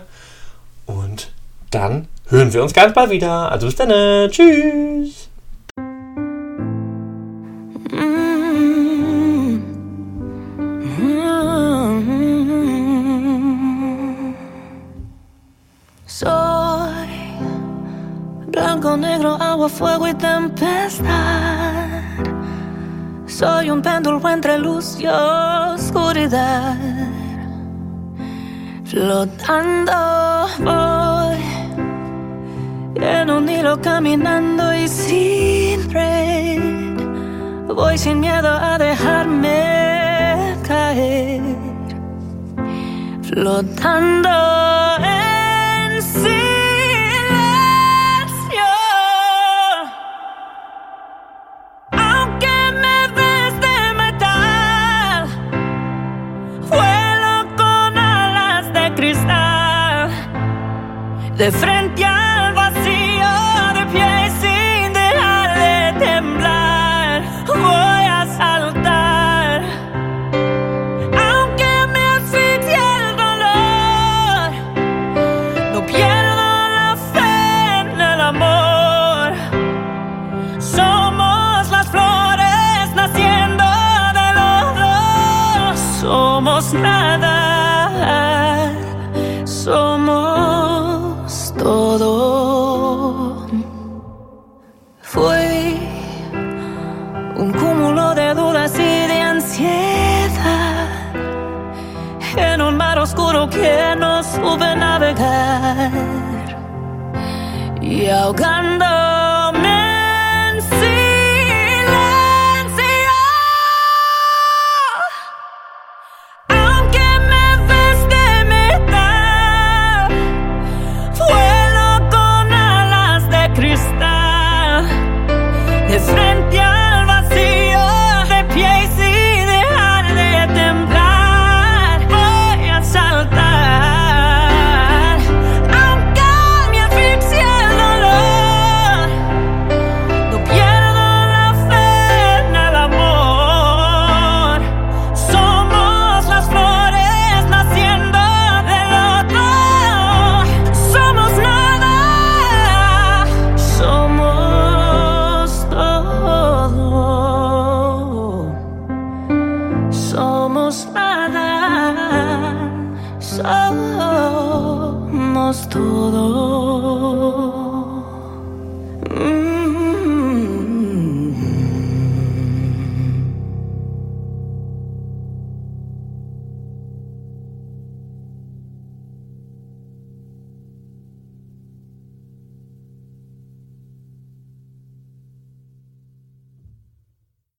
Dann hören wir uns ganz bald wieder. Also bis dann. Tschüss. Soy blanco, negro, agua, fuego y tempestad. Soy un péndulo entre luz y oscuridad. Flotando voy en un hilo caminando y sin red. Voy sin miedo a dejarme caer flotando en silencio. Aunque me ves de metal, vuelo con alas de cristal, de frente al Somos nada, somos todo. Fui un cúmulo de dudas y de ansiedad. En un mar oscuro que no supe navegar. Y ahogándome